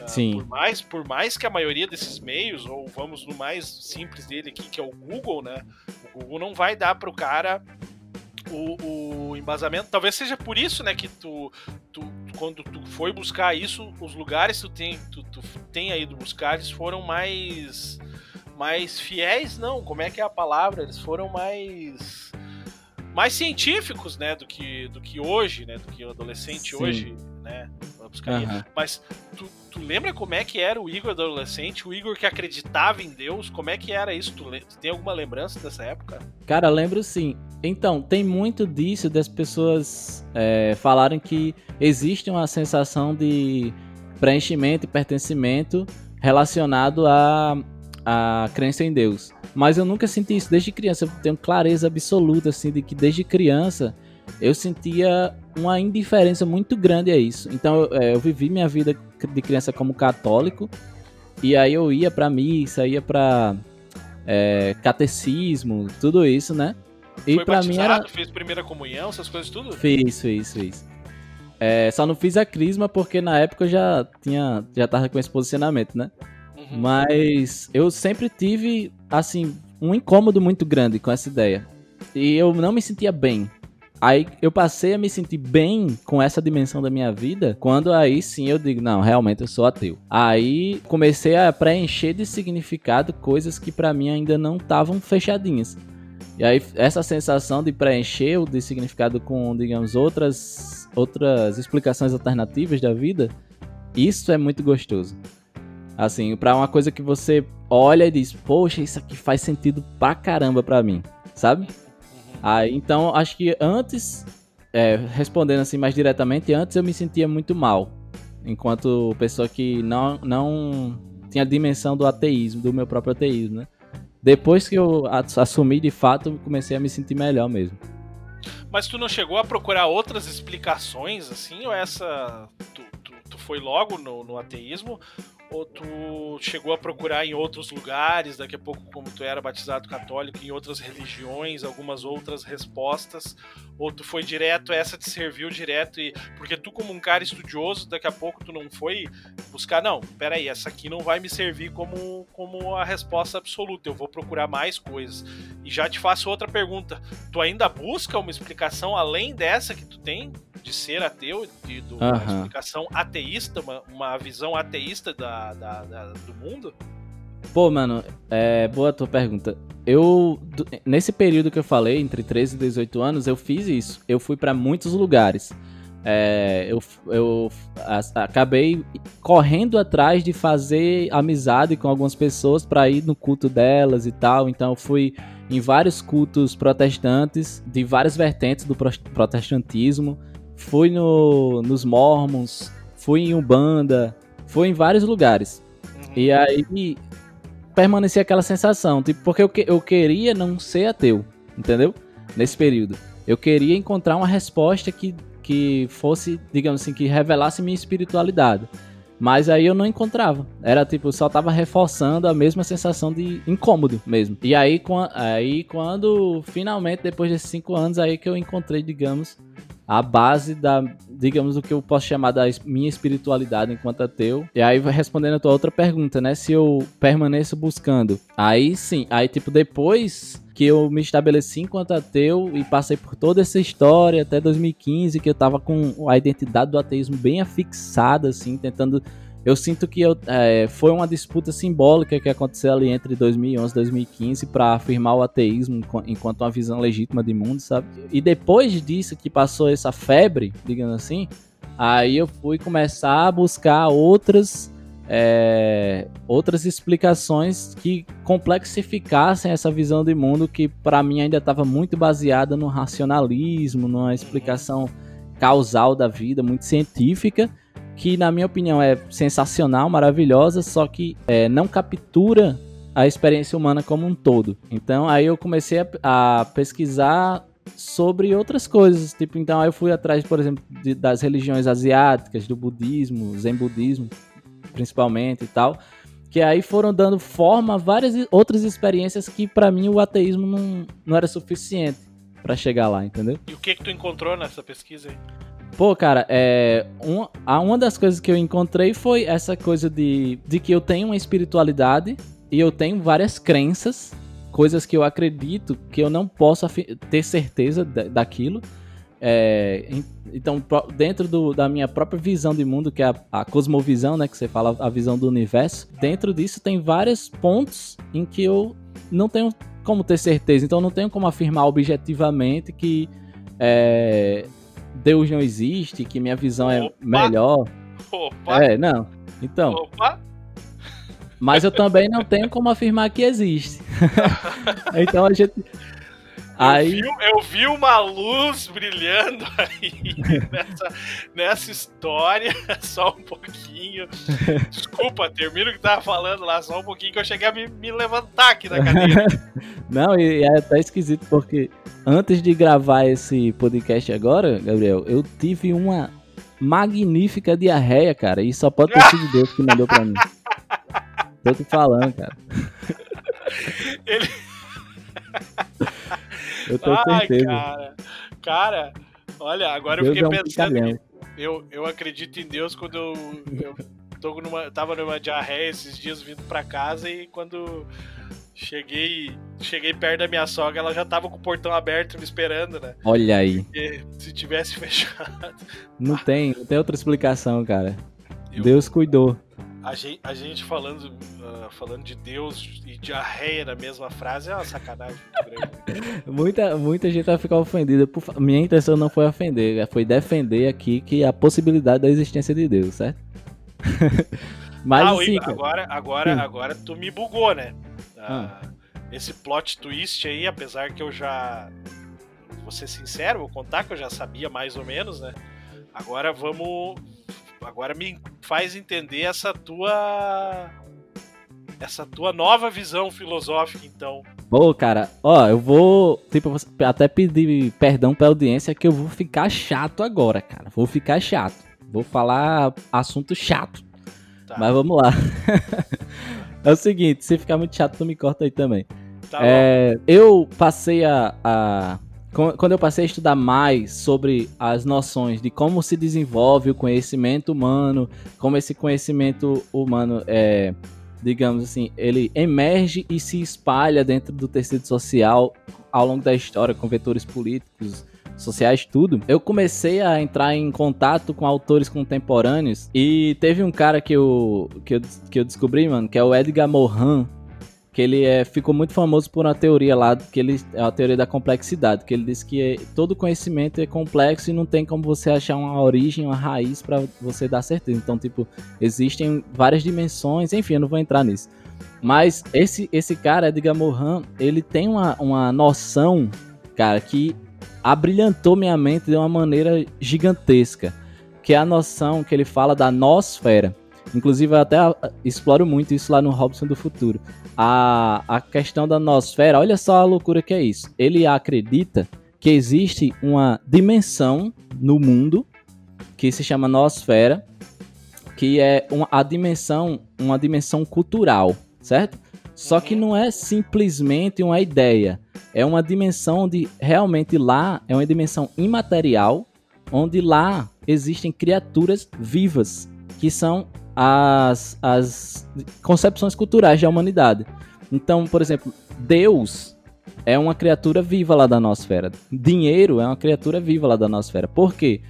S1: Ah,
S4: Sim.
S1: Por mais, por mais que a maioria desses meios, ou vamos no mais simples dele aqui, que é o Google, né? O Google não vai dar pro cara o, o embasamento. Talvez seja por isso, né, que tu, tu quando tu foi buscar isso, os lugares que tu tem, tu, tu tem aí do buscar, eles foram mais mais fiéis, não, como é que é a palavra? Eles foram mais mais científicos, né, do que do que hoje, né, do que o adolescente
S4: Sim.
S1: hoje, né, vai buscar.
S4: Aham.
S1: Mas tu, tu lembra como é que era o Igor adolescente, o Igor que acreditava em Deus? Como é que era isso? Tu, tu tem alguma lembrança dessa época?
S4: Cara, lembro sim. Então, tem muito disso das pessoas é, falarem que existe uma sensação de preenchimento e pertencimento relacionado à, à crença em Deus. Mas eu nunca senti isso desde criança. Eu tenho clareza absoluta, assim, de que desde criança eu sentia uma indiferença muito grande a isso. Então, eu, é, eu vivi minha vida de criança como católico. E aí eu ia pra missa, ia pra é, catecismo, tudo isso, né? E
S1: Foi
S4: pra mim era.
S1: fez primeira comunhão, essas coisas tudo?
S4: Fiz, fiz, fiz. É, só não fiz a crisma porque na época eu já tinha. Já tava com esse posicionamento, né?
S1: Uhum.
S4: Mas eu sempre tive, assim, um incômodo muito grande com essa ideia. E eu não me sentia bem. Aí eu passei a me sentir bem com essa dimensão da minha vida, quando aí sim eu digo, não, realmente eu sou ateu. Aí comecei a preencher de significado coisas que pra mim ainda não estavam fechadinhas. E aí essa sensação de preencher o de significado com, digamos, outras outras explicações alternativas da vida, isso é muito gostoso. Assim, pra uma coisa que você olha e diz, poxa, isso aqui faz sentido pra caramba pra mim, sabe? Aí, então, acho que antes, é, respondendo assim mais diretamente, antes eu me sentia muito mal, enquanto pessoa que não, não tinha dimensão do ateísmo, do meu próprio ateísmo, né? Depois que eu a- assumi de fato, comecei a me sentir melhor mesmo.
S1: Mas tu não chegou a procurar outras explicações, assim, ou essa. Tu, tu, tu foi logo no, no ateísmo? Ou tu chegou a procurar em outros lugares, daqui a pouco, como tu era batizado católico, em outras religiões, algumas outras respostas? Ou tu foi direto, essa te serviu direto e. Porque tu, como um cara estudioso, daqui a pouco tu não foi buscar, não, peraí, essa aqui não vai me servir como, como a resposta absoluta, eu vou procurar mais coisas. E já te faço outra pergunta tu ainda busca uma explicação além dessa que tu tem de ser ateu, de, do, uma
S4: Aham.
S1: explicação ateísta, uma, uma visão ateísta da, da- da- do mundo?
S4: Pô, mano, é boa a tua pergunta. Eu, nesse período que eu falei, entre 13 e 18 anos, eu fiz isso. Eu fui pra muitos lugares. É, eu eu acabei correndo atrás de fazer amizade com algumas pessoas pra ir no culto delas e tal. Então eu fui em vários cultos protestantes, de várias vertentes do pro- protestantismo. Fui no, nos Mormons, fui em Umbanda, fui em vários lugares.
S1: Uhum.
S4: E aí permanecia aquela sensação, tipo, porque eu, que- eu queria não ser ateu, entendeu? Nesse período. Eu queria encontrar uma resposta que, que fosse, digamos assim, que revelasse minha espiritualidade. Mas aí eu não encontrava. Era tipo, só tava reforçando a mesma sensação de incômodo mesmo. E aí, aí quando finalmente, depois desses cinco anos, aí que eu encontrei, digamos, a base da, digamos, o que eu posso chamar da minha espiritualidade enquanto ateu. E aí, respondendo a tua outra pergunta, né? Se eu permaneço buscando. Aí sim, aí tipo, depois que eu me estabeleci enquanto ateu e passei por toda essa história até 2015, que eu tava com a identidade do ateísmo bem afixada, assim, tentando. Eu sinto que eu, é, foi uma disputa simbólica que aconteceu ali entre 2011 e 2015 para afirmar o ateísmo enqu- enquanto uma visão legítima de mundo, sabe? E depois disso que passou essa febre, digamos assim, aí eu fui começar a buscar outras é, outras explicações que complexificassem essa visão de mundo que para mim ainda estava muito baseada no racionalismo, numa explicação causal da vida muito científica, que na minha opinião é sensacional, maravilhosa, só que é, não captura a experiência humana como um todo. Então aí eu comecei a, a pesquisar sobre outras coisas, tipo, então aí eu fui atrás, por exemplo, de, das religiões asiáticas, do budismo, zen budismo, principalmente e tal, que aí foram dando forma a várias outras experiências que para mim o ateísmo não, não era suficiente para chegar lá, entendeu?
S1: E o que que tu encontrou nessa pesquisa aí?
S4: Pô, cara, é, um, uma das coisas que eu encontrei foi essa coisa de, de que eu tenho uma espiritualidade e eu tenho várias crenças, coisas que eu acredito que eu não posso ter certeza daquilo. É, então, dentro do, da minha própria visão de mundo, que é a, a, cosmovisão, né, que você fala, a visão do universo, dentro disso tem vários pontos em que eu não tenho como ter certeza. Então, não tenho como afirmar objetivamente que é, Deus não existe, que minha visão é Opa. é melhor. Opa. É, não. Então. Opa. Mas eu também não tenho como afirmar que existe. então a gente.
S1: Aí... Eu, vi, eu vi uma luz brilhando aí nessa, nessa história, só um pouquinho. Desculpa, termino o que tava falando lá, só um pouquinho que eu cheguei a me, me levantar aqui da cadeira.
S4: Não, e é até esquisito porque antes de gravar esse podcast agora, Gabriel, eu tive uma magnífica diarreia, cara, e só pode ter sido Deus que mandou pra mim. Tô te falando, cara. Ele.
S1: Eu tenho Ai, certeza. Cara, cara, olha, agora Deus eu fiquei é um pensando. Eu, eu acredito em Deus quando eu, eu tô numa, tava numa diarreia esses dias vindo pra casa e quando cheguei cheguei perto da minha sogra, ela já tava com o portão aberto me esperando, né?
S4: Olha aí.
S1: Porque se tivesse fechado.
S4: Não tem, não tem outra explicação, cara. Eu, Deus cuidou.
S1: A gente, a gente falando, uh, falando de Deus e diarreia na mesma frase é uma sacanagem
S4: muita, muita gente vai ficar ofendida. Por... Minha intenção não foi ofender, foi defender aqui que a possibilidade da existência de Deus, certo?
S1: Mas ah, assim, agora, agora, agora tu me bugou, né? Uh, ah. Esse plot twist aí, apesar que eu já. Vou ser sincero, vou contar que eu já sabia mais ou menos, né? Agora vamos agora me faz entender essa tua essa tua nova visão filosófica, então.
S4: Pô, cara, ó, eu vou, tipo, até pedir perdão pra audiência que eu vou ficar chato agora, cara. Vou ficar chato. Vou falar assunto chato. Tá. Mas vamos lá. é o seguinte, se ficar muito chato, tu me corta aí também. Tá é, eu passei a, a quando eu passei a estudar mais sobre as noções de como se desenvolve o conhecimento humano, como esse conhecimento humano é, digamos assim, ele emerge e se espalha dentro do tecido social ao longo da história, com vetores políticos, sociais, tudo, eu comecei a entrar em contato com autores contemporâneos e teve um cara que eu, que eu, que eu descobri, mano, que é o Edgar Morin, que ele é, ficou muito famoso por uma teoria lá, que ele é a teoria da complexidade, que ele diz que é, todo conhecimento é complexo e não tem como você achar uma origem, uma raiz para você dar certeza. Então, tipo, existem várias dimensões, enfim, eu não vou entrar nisso. Mas esse, esse cara, Edgar Morin, ele tem uma, uma noção, cara, que abrilhantou minha mente de uma maneira gigantesca, que é a noção que ele fala da nosfera. Inclusive, eu até exploro muito isso lá no Robson do Futuro. A, a questão da nosfera, olha só a loucura que é isso. Ele acredita que existe uma dimensão no mundo que se chama nosfera, que é uma, a dimensão, uma dimensão cultural, certo? Só que não é simplesmente uma ideia. É uma dimensão onde realmente lá é uma dimensão imaterial, onde lá existem criaturas vivas, que são as, as concepções culturais da humanidade. Então, por exemplo, Deus é uma criatura viva lá da nosfera. Dinheiro é uma criatura viva lá da nosfera. Por quê?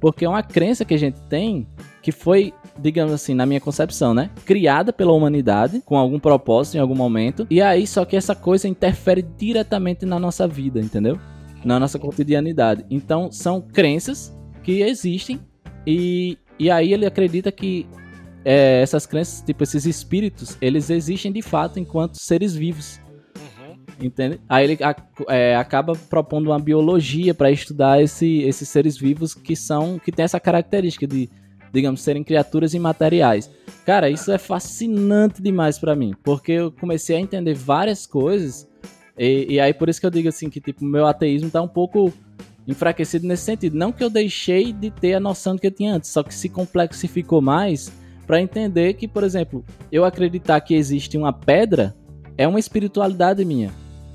S4: Porque é uma crença que a gente tem que foi, digamos assim, na minha concepção, né? Criada pela humanidade com algum propósito em algum momento. E aí, só que essa coisa interfere diretamente na nossa vida, entendeu? Na nossa cotidianidade. Então, são crenças que existem e, e aí ele acredita que é, essas crenças, tipo, esses espíritos, eles existem de fato enquanto seres vivos. Uhum. Entende? Aí ele é, acaba propondo uma biologia para estudar esse, esses seres vivos que são que tem essa característica de digamos, serem criaturas imateriais. Cara, isso é fascinante demais para mim, porque eu comecei a entender várias coisas, e, e, aí por isso que eu digo assim, que tipo, meu ateísmo tá um pouco enfraquecido nesse sentido. Não que eu deixei de ter a noção do que eu tinha antes, só que se complexificou mais para entender que, por exemplo, eu acreditar que existe uma pedra é uma espiritualidade minha.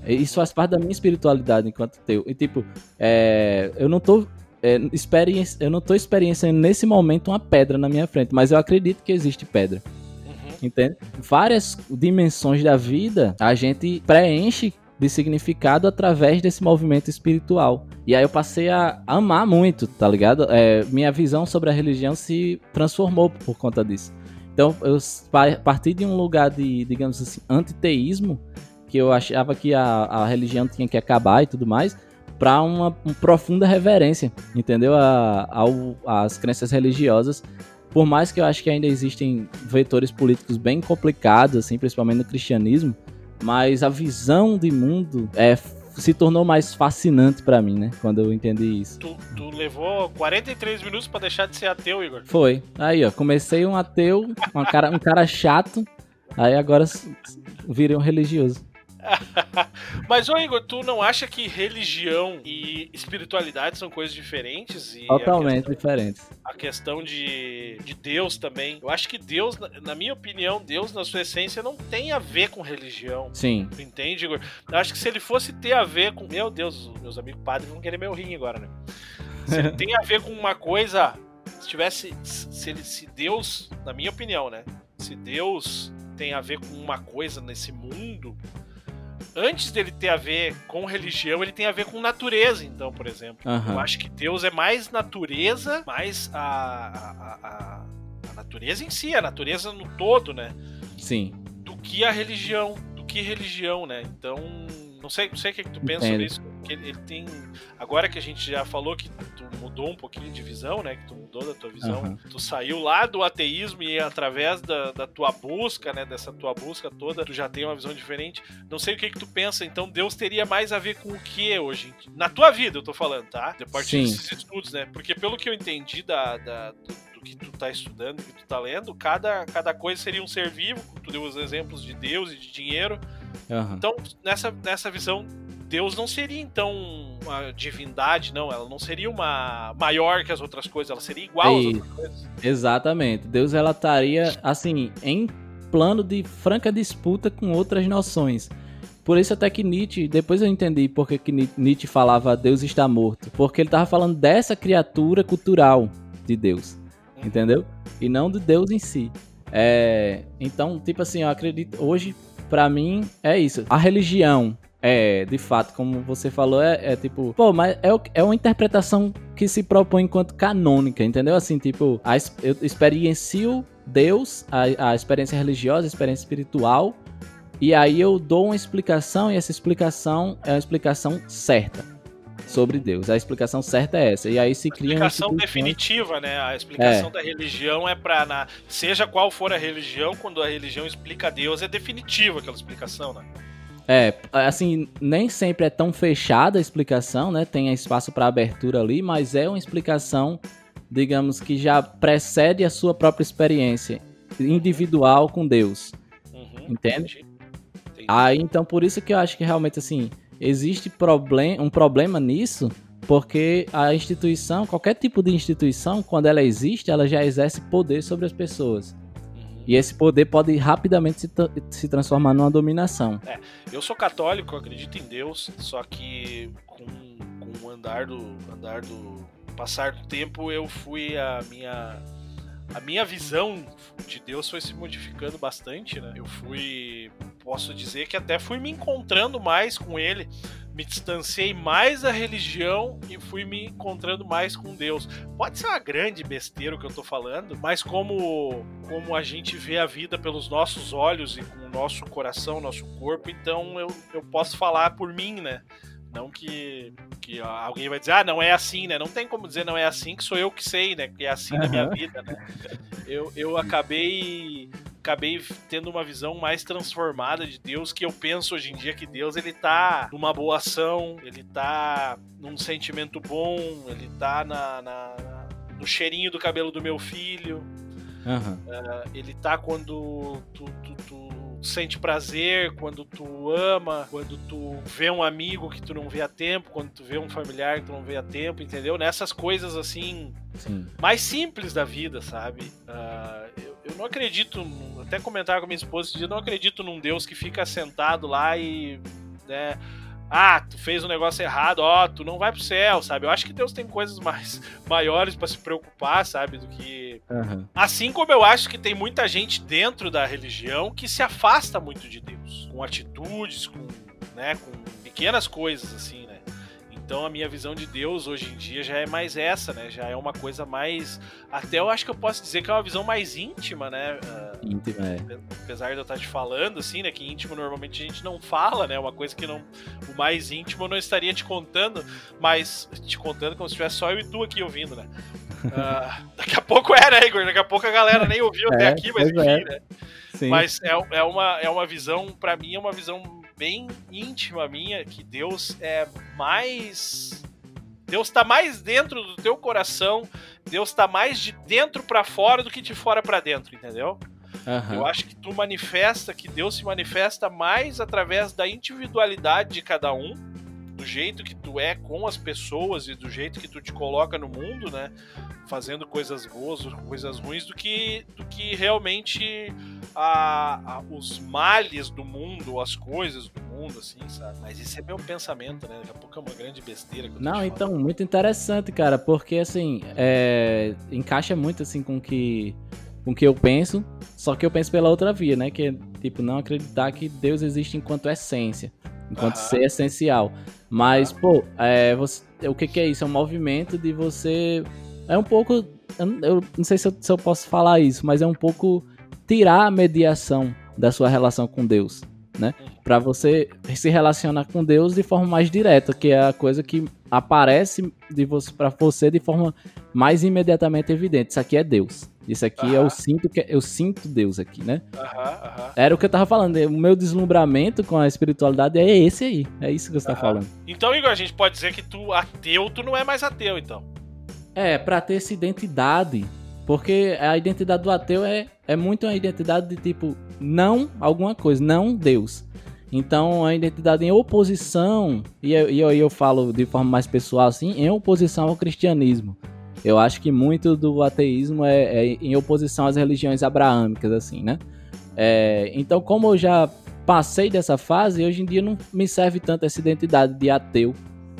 S4: Isso faz parte da minha espiritualidade enquanto teu. E tipo, é, eu não tô é, experiência, eu não tô experienciando nesse momento uma pedra na minha frente, mas eu acredito que existe pedra. Uhum. Entende? Várias dimensões da vida a gente preenche de significado através desse movimento espiritual. E aí eu passei a amar muito, tá ligado? É, minha visão sobre a religião se transformou por conta disso. Então eu parti de um lugar de, digamos assim, antiteísmo, que eu achava que a, a religião tinha que acabar e tudo mais, para uma, uma, profunda reverência, entendeu? A, ao, às crenças religiosas. Por mais que eu acho que ainda existem vetores políticos bem complicados, assim, principalmente no cristianismo, mas a visão de mundo é se tornou mais fascinante para mim, né? Quando eu entendi isso.
S1: Tu, tu levou 43 minutos para deixar de ser ateu, Igor?
S4: Foi. Aí, ó, comecei um ateu, um cara, um cara chato, aí agora virei um religioso.
S1: Mas, ô Igor, tu não acha que religião e espiritualidade são coisas diferentes? E
S4: Totalmente
S1: a questão,
S4: diferentes.
S1: A questão de, de Deus também. Eu acho que Deus, na minha opinião, Deus, na sua essência, não tem a ver com religião.
S4: Sim.
S1: Tu entende, Igor? Eu acho que se ele fosse ter a ver com. Meu Deus, meus amigos padres vão querer meu rim agora, né? Se ele tem a ver com uma coisa. Se tivesse. Se, ele, se Deus, na minha opinião, né? Se Deus tem a ver com uma coisa nesse mundo, antes dele ter a ver com religião, ele tem a ver com natureza, então, por exemplo. Uhum. Eu acho que Deus é mais natureza, mais a, a, a, a, natureza em si, a natureza no todo, né?
S4: Sim.
S1: Do que a religião, do que religião, né? Então, não sei, não sei o que, é que tu pensa sobre isso. Que ele, tem. Agora que a gente já falou que tu mudou um pouquinho de visão, né? Que tu mudou da tua visão. Uhum. Tu saiu lá do ateísmo e através da, da, tua busca, né? Dessa tua busca toda, tu já tem uma visão diferente. Não sei o que, que tu pensa. Então, Deus teria mais a ver com o que hoje? Na tua vida, eu tô falando, tá? De partir desses estudos, né? Porque pelo que eu entendi da, da do, do que tu tá estudando, do que tu tá lendo, cada, cada coisa seria um ser vivo. Tu deu os exemplos de Deus e de dinheiro. Uhum. Então, nessa, nessa visão, Deus não seria então uma divindade, não. Ela não seria uma maior que as outras coisas, ela seria igual às outras coisas.
S4: Exatamente. Deus ela estaria assim em plano de franca disputa com outras noções. Por isso até que Nietzsche, depois eu entendi porque que Nietzsche falava Deus está morto, porque ele estava falando dessa criatura cultural de Deus, uhum. entendeu? E não de Deus em si. É, então, tipo assim, eu acredito hoje para mim é isso. A religião é, de fato, como você falou, é, é tipo, pô, mas é, é uma interpretação que se propõe enquanto canônica, entendeu? Assim, tipo, a, eu experiencio Deus, a, a experiência religiosa, a experiência espiritual, e aí eu dou uma explicação, e essa explicação é uma explicação certa sobre Deus. A explicação certa é essa. E aí se cria
S1: uma explicação definitiva, né? A explicação é. da religião é para seja qual for a religião, quando a religião explica Deus, é definitiva aquela explicação, né?
S4: É, assim, nem sempre é tão fechada a explicação, né? Tem espaço para abertura ali, mas é uma explicação, digamos que já precede a sua própria experiência individual com Deus. Uhum, entende? Entendi. Aí, então, por isso que eu acho que realmente, assim, existe problem, um problema nisso, porque a instituição, qualquer tipo de instituição, quando ela existe, ela já exerce poder sobre as pessoas. E esse poder pode rapidamente se, se transformar numa dominação.
S1: É, eu sou católico, acredito em Deus, só que com, com o andar do, andar do passar do tempo eu fui a minha a minha visão de Deus foi se modificando bastante, né? Eu fui, posso dizer que até fui me encontrando mais com ele, me distanciei mais da religião e fui me encontrando mais com Deus. Pode ser uma grande besteira o que eu tô falando, mas como como a gente vê a vida pelos nossos olhos e com o nosso coração, nosso corpo, então eu, eu posso falar por mim, né? Não que, que alguém vai dizer, ah, não é assim, né? Não tem como dizer não é assim, que sou eu que sei, né? Que é assim na minha vida, né? Eu, eu acabei acabei tendo uma visão mais transformada de Deus, que eu penso hoje em dia que Deus ele tá numa boa ação, ele tá num sentimento bom, ele tá na, na no cheirinho do cabelo do meu filho.
S4: Aham.
S1: Uh, ele tá quando tu, tu, tu, sente prazer, quando tu ama, quando tu vê um amigo que tu não vê há tempo, quando tu vê um familiar que tu não vê há tempo, entendeu? Nessas coisas assim
S4: Sim.
S1: mais simples da vida, sabe? Uh, eu, eu, não acredito, até comentar com a minha esposa eu não acredito num Deus que fica sentado lá e, né, ah, tu fez um negócio errado, ó, tu não vai pro céu, sabe? Eu acho que Deus tem coisas mais maiores para se preocupar, sabe, do que
S4: Aham.
S1: Assim como eu acho que tem muita gente dentro da religião que se afasta muito de Deus, com atitudes, com, né, com pequenas coisas assim? Então a minha visão de Deus hoje em dia já é mais essa, né? Já é uma coisa mais. Até eu acho que eu posso dizer que é uma visão mais íntima, né? Ah,
S4: Íntimo, é.
S1: apesar de eu estar te falando, assim, né? Que íntimo normalmente a gente não fala, né? Uma coisa que não. O mais íntimo eu não estaria te contando, mas te contando como se tivesse só eu e tu aqui ouvindo, né? Ah, daqui a pouco é, né, Igor? Daqui a pouco a galera nem ouviu até
S4: É,
S1: aqui, mas
S4: pois
S1: enfim,
S4: é.
S1: né?
S4: Sim.
S1: Mas é, é, uma, é uma visão, pra mim, é uma visão bem íntima minha, que Deus é mais. Deus tá mais dentro do teu coração, Deus tá mais de dentro pra fora do que de fora pra dentro, entendeu?
S4: Aham.
S1: Eu acho que tu manifesta, que Deus se manifesta mais através da individualidade de cada um, do jeito que tu é com as pessoas e do jeito que tu te coloca no mundo, né? Fazendo coisas boas ou coisas ruins, do que, do que realmente a, a- os males do mundo, as coisas do mundo, assim, sabe? Mas esse é meu pensamento, né? Daqui a pouco é uma grande besteira
S4: Não, então,
S1: falando.
S4: muito interessante, cara, porque assim, é, encaixa muito assim com que com que eu penso, só que eu penso pela outra via, né? Que é tipo não acreditar que Deus existe enquanto essência, enquanto
S1: Aham.
S4: ser essencial. Mas, pô, é, você- o que, que é isso? É um movimento de você. É um pouco. Eu, não- eu não sei se eu, se eu posso falar isso, mas é um pouco tirar a mediação da sua relação com Deus, né? Pra você se relacionar com Deus de forma mais direta, que é a coisa que aparece de você para você de forma mais imediatamente evidente. Isso aqui é Deus. Isso aqui eu
S1: Aham.
S4: sinto que eu sinto Deus aqui, né?
S1: Aham, aham.
S4: Era o que eu tava falando. O meu deslumbramento com a espiritualidade é esse aí. É isso que você tá falando.
S1: Então, Igor, a gente pode dizer que tu, ateu, tu não é mais ateu, então.
S4: É, pra ter essa identidade. Porque a identidade do ateu é, é muito uma identidade de tipo, não alguma coisa, não Deus. Então, a identidade em oposição, e eu, e eu, eu falo de forma mais pessoal assim, em oposição ao cristianismo. Eu acho que muito do ateísmo é, é em oposição às religiões abraâmicas, assim, né? É, então, como eu já passei dessa fase, hoje em dia não me serve tanto essa identidade de ateu.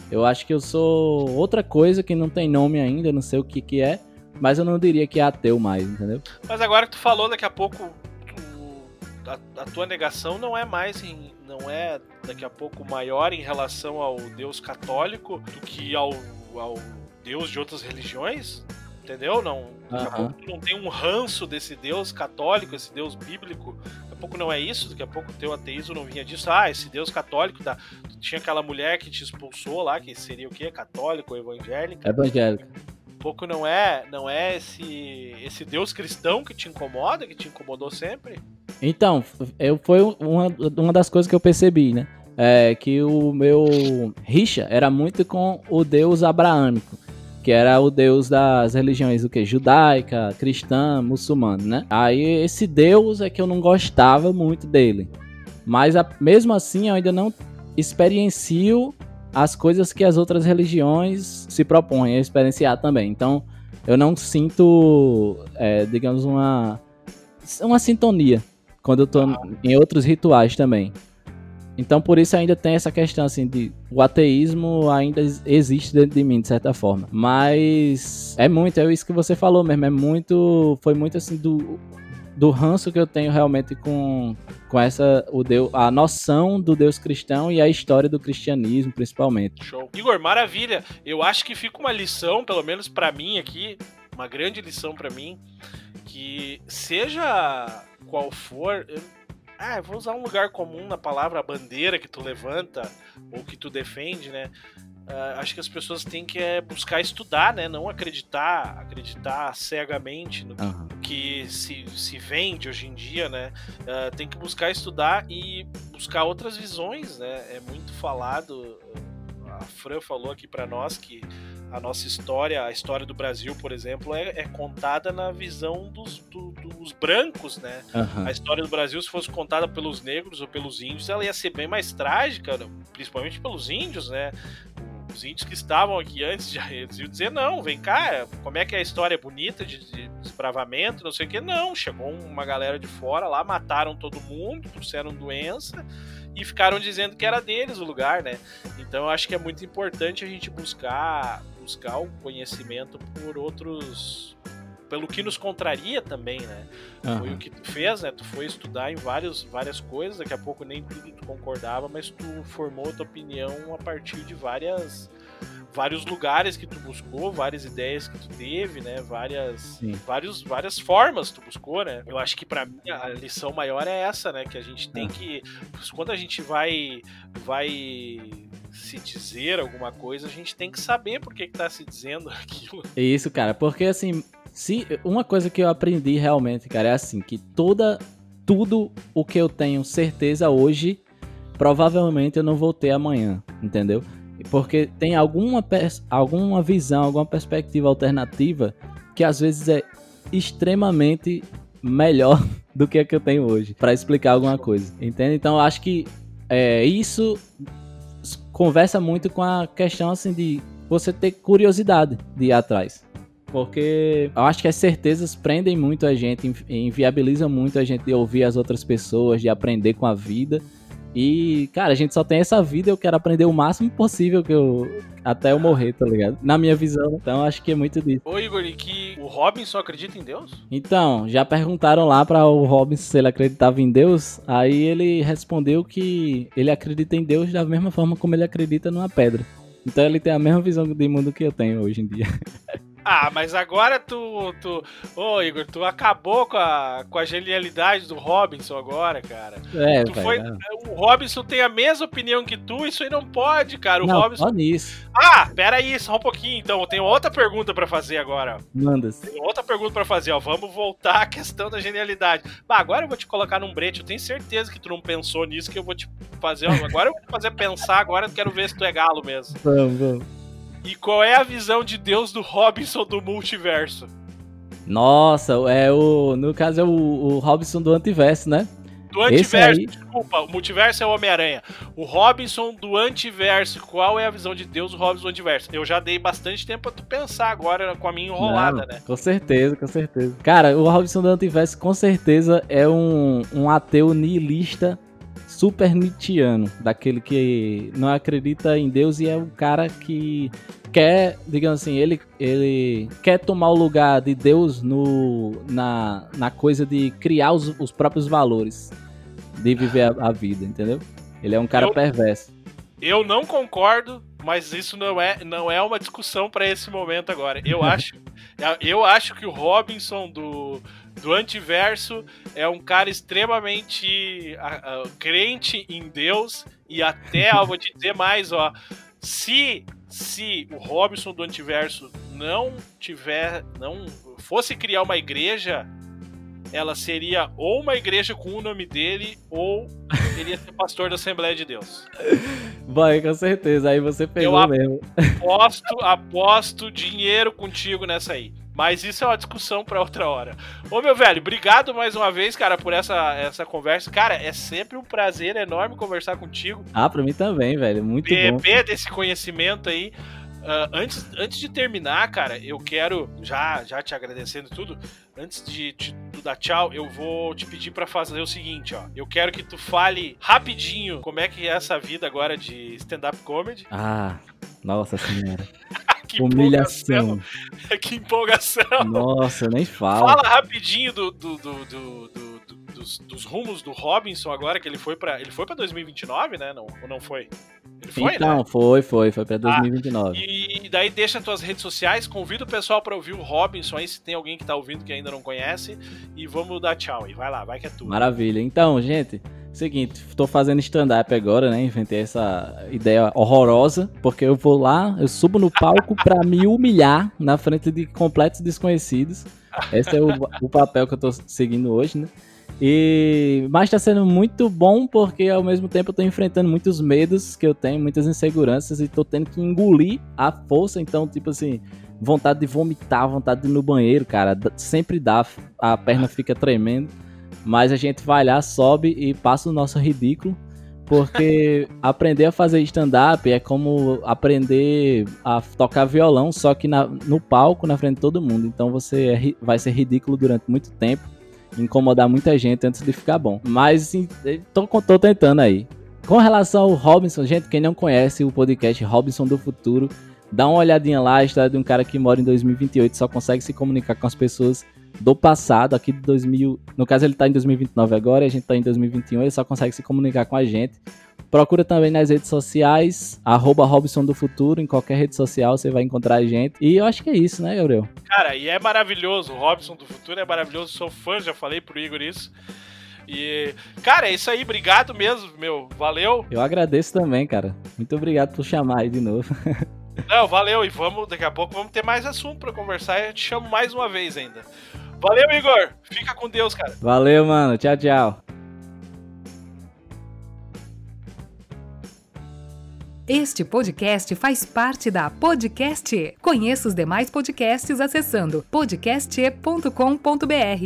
S4: Eu acho que eu sou outra coisa que não tem nome ainda, não sei o que que é, mas eu não diria que é ateu mais, entendeu?
S1: Mas agora que tu falou, daqui a pouco tu- a, a tua negação não é mais em, não é daqui a pouco maior em relação ao Deus católico do que ao, ao Deus de outras religiões, entendeu? Não, daqui a pouco tu não tem um ranço desse Deus católico, esse Deus bíblico. Daqui a pouco não é isso, daqui a pouco o teu ateísmo não vinha disso. Ah, esse Deus católico? Tu tinha aquela mulher que te expulsou lá, que seria o quê? Católico ou evangélica? Pouco não é, não é esse esse Deus cristão que te incomoda, que te incomodou sempre?
S4: Então, eu, foi uma, uma das coisas que eu percebi, né? É que o meu rixa era muito com o deus abraâmico, que era o deus das religiões o que judaica, cristã, muçulmana, né? Aí esse deus é que eu não gostava muito dele. Mas a- mesmo assim eu ainda não experiencio as coisas que as outras religiões se propõem a experienciar também. Então, eu não sinto, é, digamos, uma, uma sintonia quando eu tô em outros rituais também. Então, por isso ainda tem essa questão, assim, de o ateísmo ainda ex- existe dentro de mim, de certa forma. Mas é muito, é isso que você falou mesmo, é muito, foi muito, assim, do, do ranço que eu tenho realmente com, com essa, o Deus, a noção do Deus cristão e a história do cristianismo, principalmente.
S1: Show. Igor, maravilha. Eu acho que fica uma lição, pelo menos pra mim aqui, uma grande lição pra mim, que seja qual for, eu, ah, eu vou usar um lugar comum na palavra bandeira que tu levanta ou que tu defende, né? Ah, acho que as pessoas têm que é, buscar estudar, né? Não acreditar, acreditar cegamente no que
S4: Aham.
S1: que se, se vende hoje em dia, né? Ah, tem que buscar estudar e buscar outras visões, né? É muito falado. A Fran falou aqui pra nós que a nossa história, a história do Brasil, por exemplo, é, é contada na visão dos, do, dos brancos, né?
S4: Aham.
S1: A história do Brasil, se fosse contada pelos negros ou pelos índios, ela ia ser bem mais trágica, principalmente pelos índios, né? Os índios que estavam aqui antes, já, iam dizer, não, vem cá, como é que é a história bonita de, de desbravamento, não sei o que. Não, chegou uma galera de fora lá, mataram todo mundo, trouxeram doença e ficaram dizendo que era deles o lugar, né? Então eu acho que é muito importante a gente buscar, buscar o conhecimento por outros... Pelo que nos contraria também, né? Foi
S4: aham.
S1: o que tu fez, né? Tu foi estudar em vários, várias coisas, daqui a pouco nem tudo tu concordava, mas tu formou a tua opinião a partir de várias vários lugares que tu buscou, várias ideias que tu teve, né? Várias
S4: Sim.
S1: vários, várias formas tu buscou, né? Eu acho que pra mim a lição maior é essa, né? Que a gente tem
S4: Ah.
S1: que quando a gente vai vai se dizer alguma coisa, a gente tem que saber por que que tá se dizendo aquilo.
S4: Isso, cara, porque assim, se uma coisa que eu aprendi realmente, cara, é assim, que toda tudo o que eu tenho certeza hoje, provavelmente eu não vou ter amanhã, entendeu? Porque tem alguma, alguma visão, alguma perspectiva alternativa que às vezes é extremamente melhor do que a que eu tenho hoje pra explicar alguma coisa, entende? Então eu acho que é, isso conversa muito com a questão assim de você ter curiosidade de ir atrás. Porque eu acho que as certezas prendem muito a gente, invi- inviabilizam muito a gente de ouvir as outras pessoas, de aprender com a vida. E, cara, a gente só tem essa vida, eu quero aprender o máximo possível que eu até eu morrer, tá ligado? Na minha visão. Então, acho que é muito disso.
S1: Ô Igor, e que o Robinson acredita em Deus?
S4: Então, já perguntaram lá para o Robin se ele acreditava em Deus, aí ele respondeu que ele acredita em Deus da mesma forma como ele acredita numa pedra. Então ele tem a mesma visão de mundo que eu tenho hoje em dia.
S1: Ah, mas agora tu. tu Ô, Igor, tu acabou com a, com a genialidade do Robinson agora, cara.
S4: É,
S1: Tu foi,
S4: é.
S1: o Robinson tem a mesma opinião que tu, isso aí não pode, cara. O
S4: Não,
S1: Robinson.
S4: nisso.
S1: Ah, pera aí, só um pouquinho então. Eu tenho outra pergunta pra fazer agora.
S4: Manda.
S1: Tenho outra pergunta pra fazer, ó. Vamos voltar à questão da genialidade. Bah, agora eu vou te colocar num brete. Eu tenho certeza que tu não pensou nisso, que eu vou te fazer. Agora eu vou te fazer pensar, agora eu quero ver se tu é galo mesmo.
S4: Vamos, vamos.
S1: E qual é a visão de Deus do Robinson do multiverso?
S4: Nossa, é o. No caso é o, o Robson do Antiverso, né?
S1: Do antiverso, desculpa, o multiverso é o Homem-Aranha. O Robinson do antiverso, qual é a visão de Deus do Robinson do antiverso? Eu já dei bastante tempo pra tu pensar agora com a minha enrolada,
S4: Não,
S1: né?
S4: Com certeza, com certeza. Cara, o Robson do Antiverso com certeza é um, um ateu nihilista super nietzschiano. Daquele que não acredita em Deus e é um cara que quer, digamos assim, ele, ele quer tomar o lugar de Deus no, na, na coisa de criar os, os próprios valores. De viver a, a vida, entendeu? Ele é um cara
S1: Eu-
S4: perverso.
S1: Eu não concordo, mas isso não é, não é uma discussão pra esse momento agora. Eu acho, eu acho que o Robinson do, do antiverso é um cara extremamente ah, ah, crente em Deus e até eu vou te dizer mais, ó, se se o Robinson do antiverso não tiver, não fosse criar uma igreja, ela seria ou uma igreja com o nome dele ou ele ia ser pastor da Assembleia de Deus.
S4: Vai, com certeza. Aí você pegou
S1: ap-
S4: mesmo.
S1: Aposto, aposto dinheiro contigo nessa aí. Mas isso é uma discussão pra outra hora. Ô, meu velho, obrigado mais uma vez, cara, por essa, essa conversa. Cara, é sempre um prazer enorme conversar contigo.
S4: Ah, pra mim também, velho. Muito bom.
S1: Beber desse conhecimento aí. Ah, antes, antes de terminar, cara, eu quero, já, já te agradecendo tudo, antes de, de tu dar tchau, eu vou te pedir pra fazer o seguinte, ó. Eu quero que tu fale rapidinho como é que é essa vida agora de stand-up comedy.
S4: Ah, nossa senhora.
S1: Que
S4: Humilhação.
S1: empolgação. Que empolgação.
S4: Nossa, eu nem falo.
S1: Fala rapidinho do, do- do- do- do- do- dos, dos rumos do Robinson agora, que ele foi pra. Ele foi pra 2029, né? Não, ou não foi? Ele foi,
S4: então,
S1: né?
S4: foi, foi, foi pra 2029.
S1: E daí deixa tuas redes sociais, convida o pessoal pra ouvir o Robinson aí, se tem alguém que tá ouvindo que ainda não conhece. E vamos dar tchau aí. Vai lá, vai que é tudo.
S4: Maravilha. Então, gente, seguinte, tô fazendo stand-up agora, né? Inventei essa ideia horrorosa, porque eu vou lá, eu subo no palco pra me humilhar na frente de completos desconhecidos. Esse é o, o papel que eu tô seguindo hoje, né? E mas tá sendo muito bom porque ao mesmo tempo eu tô enfrentando muitos medos que eu tenho, muitas inseguranças e tô tendo que engolir a força, então tipo assim, vontade de vomitar, vontade de ir no banheiro, cara, sempre dá, a perna fica tremendo, mas a gente vai lá, sobe e passa o nosso ridículo porque aprender a fazer stand-up é como aprender a tocar violão, só que na, no palco, na frente de todo mundo. Então você é, vai ser ridículo durante muito tempo, incomodar muita gente antes de ficar bom. Mas tô, tô tentando aí. Com relação ao Robinson, gente, quem não conhece o podcast Robinson do Futuro, dá uma olhadinha lá, a história de um cara que mora em 2028 só consegue se comunicar com as pessoas do passado, aqui de 2000. No caso, ele tá em 2029 agora, a gente tá em 2021, ele só consegue se comunicar com a gente. Procura também nas redes sociais, arroba Robson do Futuro, em qualquer rede social você vai encontrar a gente. E eu acho que é isso, né, Gabriel?
S1: Cara, e é maravilhoso, o Robson do Futuro é maravilhoso, sou fã, já falei pro Igor isso. E, cara, é isso aí, obrigado mesmo, meu, valeu.
S4: Eu agradeço também, cara. Muito obrigado por chamar aí de novo.
S1: Não, valeu, e vamos, daqui a pouco vamos ter mais assunto para conversar e eu te chamo mais uma vez ainda. Valeu, Igor. Fica com Deus, cara.
S4: Valeu, mano. Tchau, tchau.
S5: Este podcast faz parte da Podcast. Conheça os demais podcasts acessando podcast.com.br.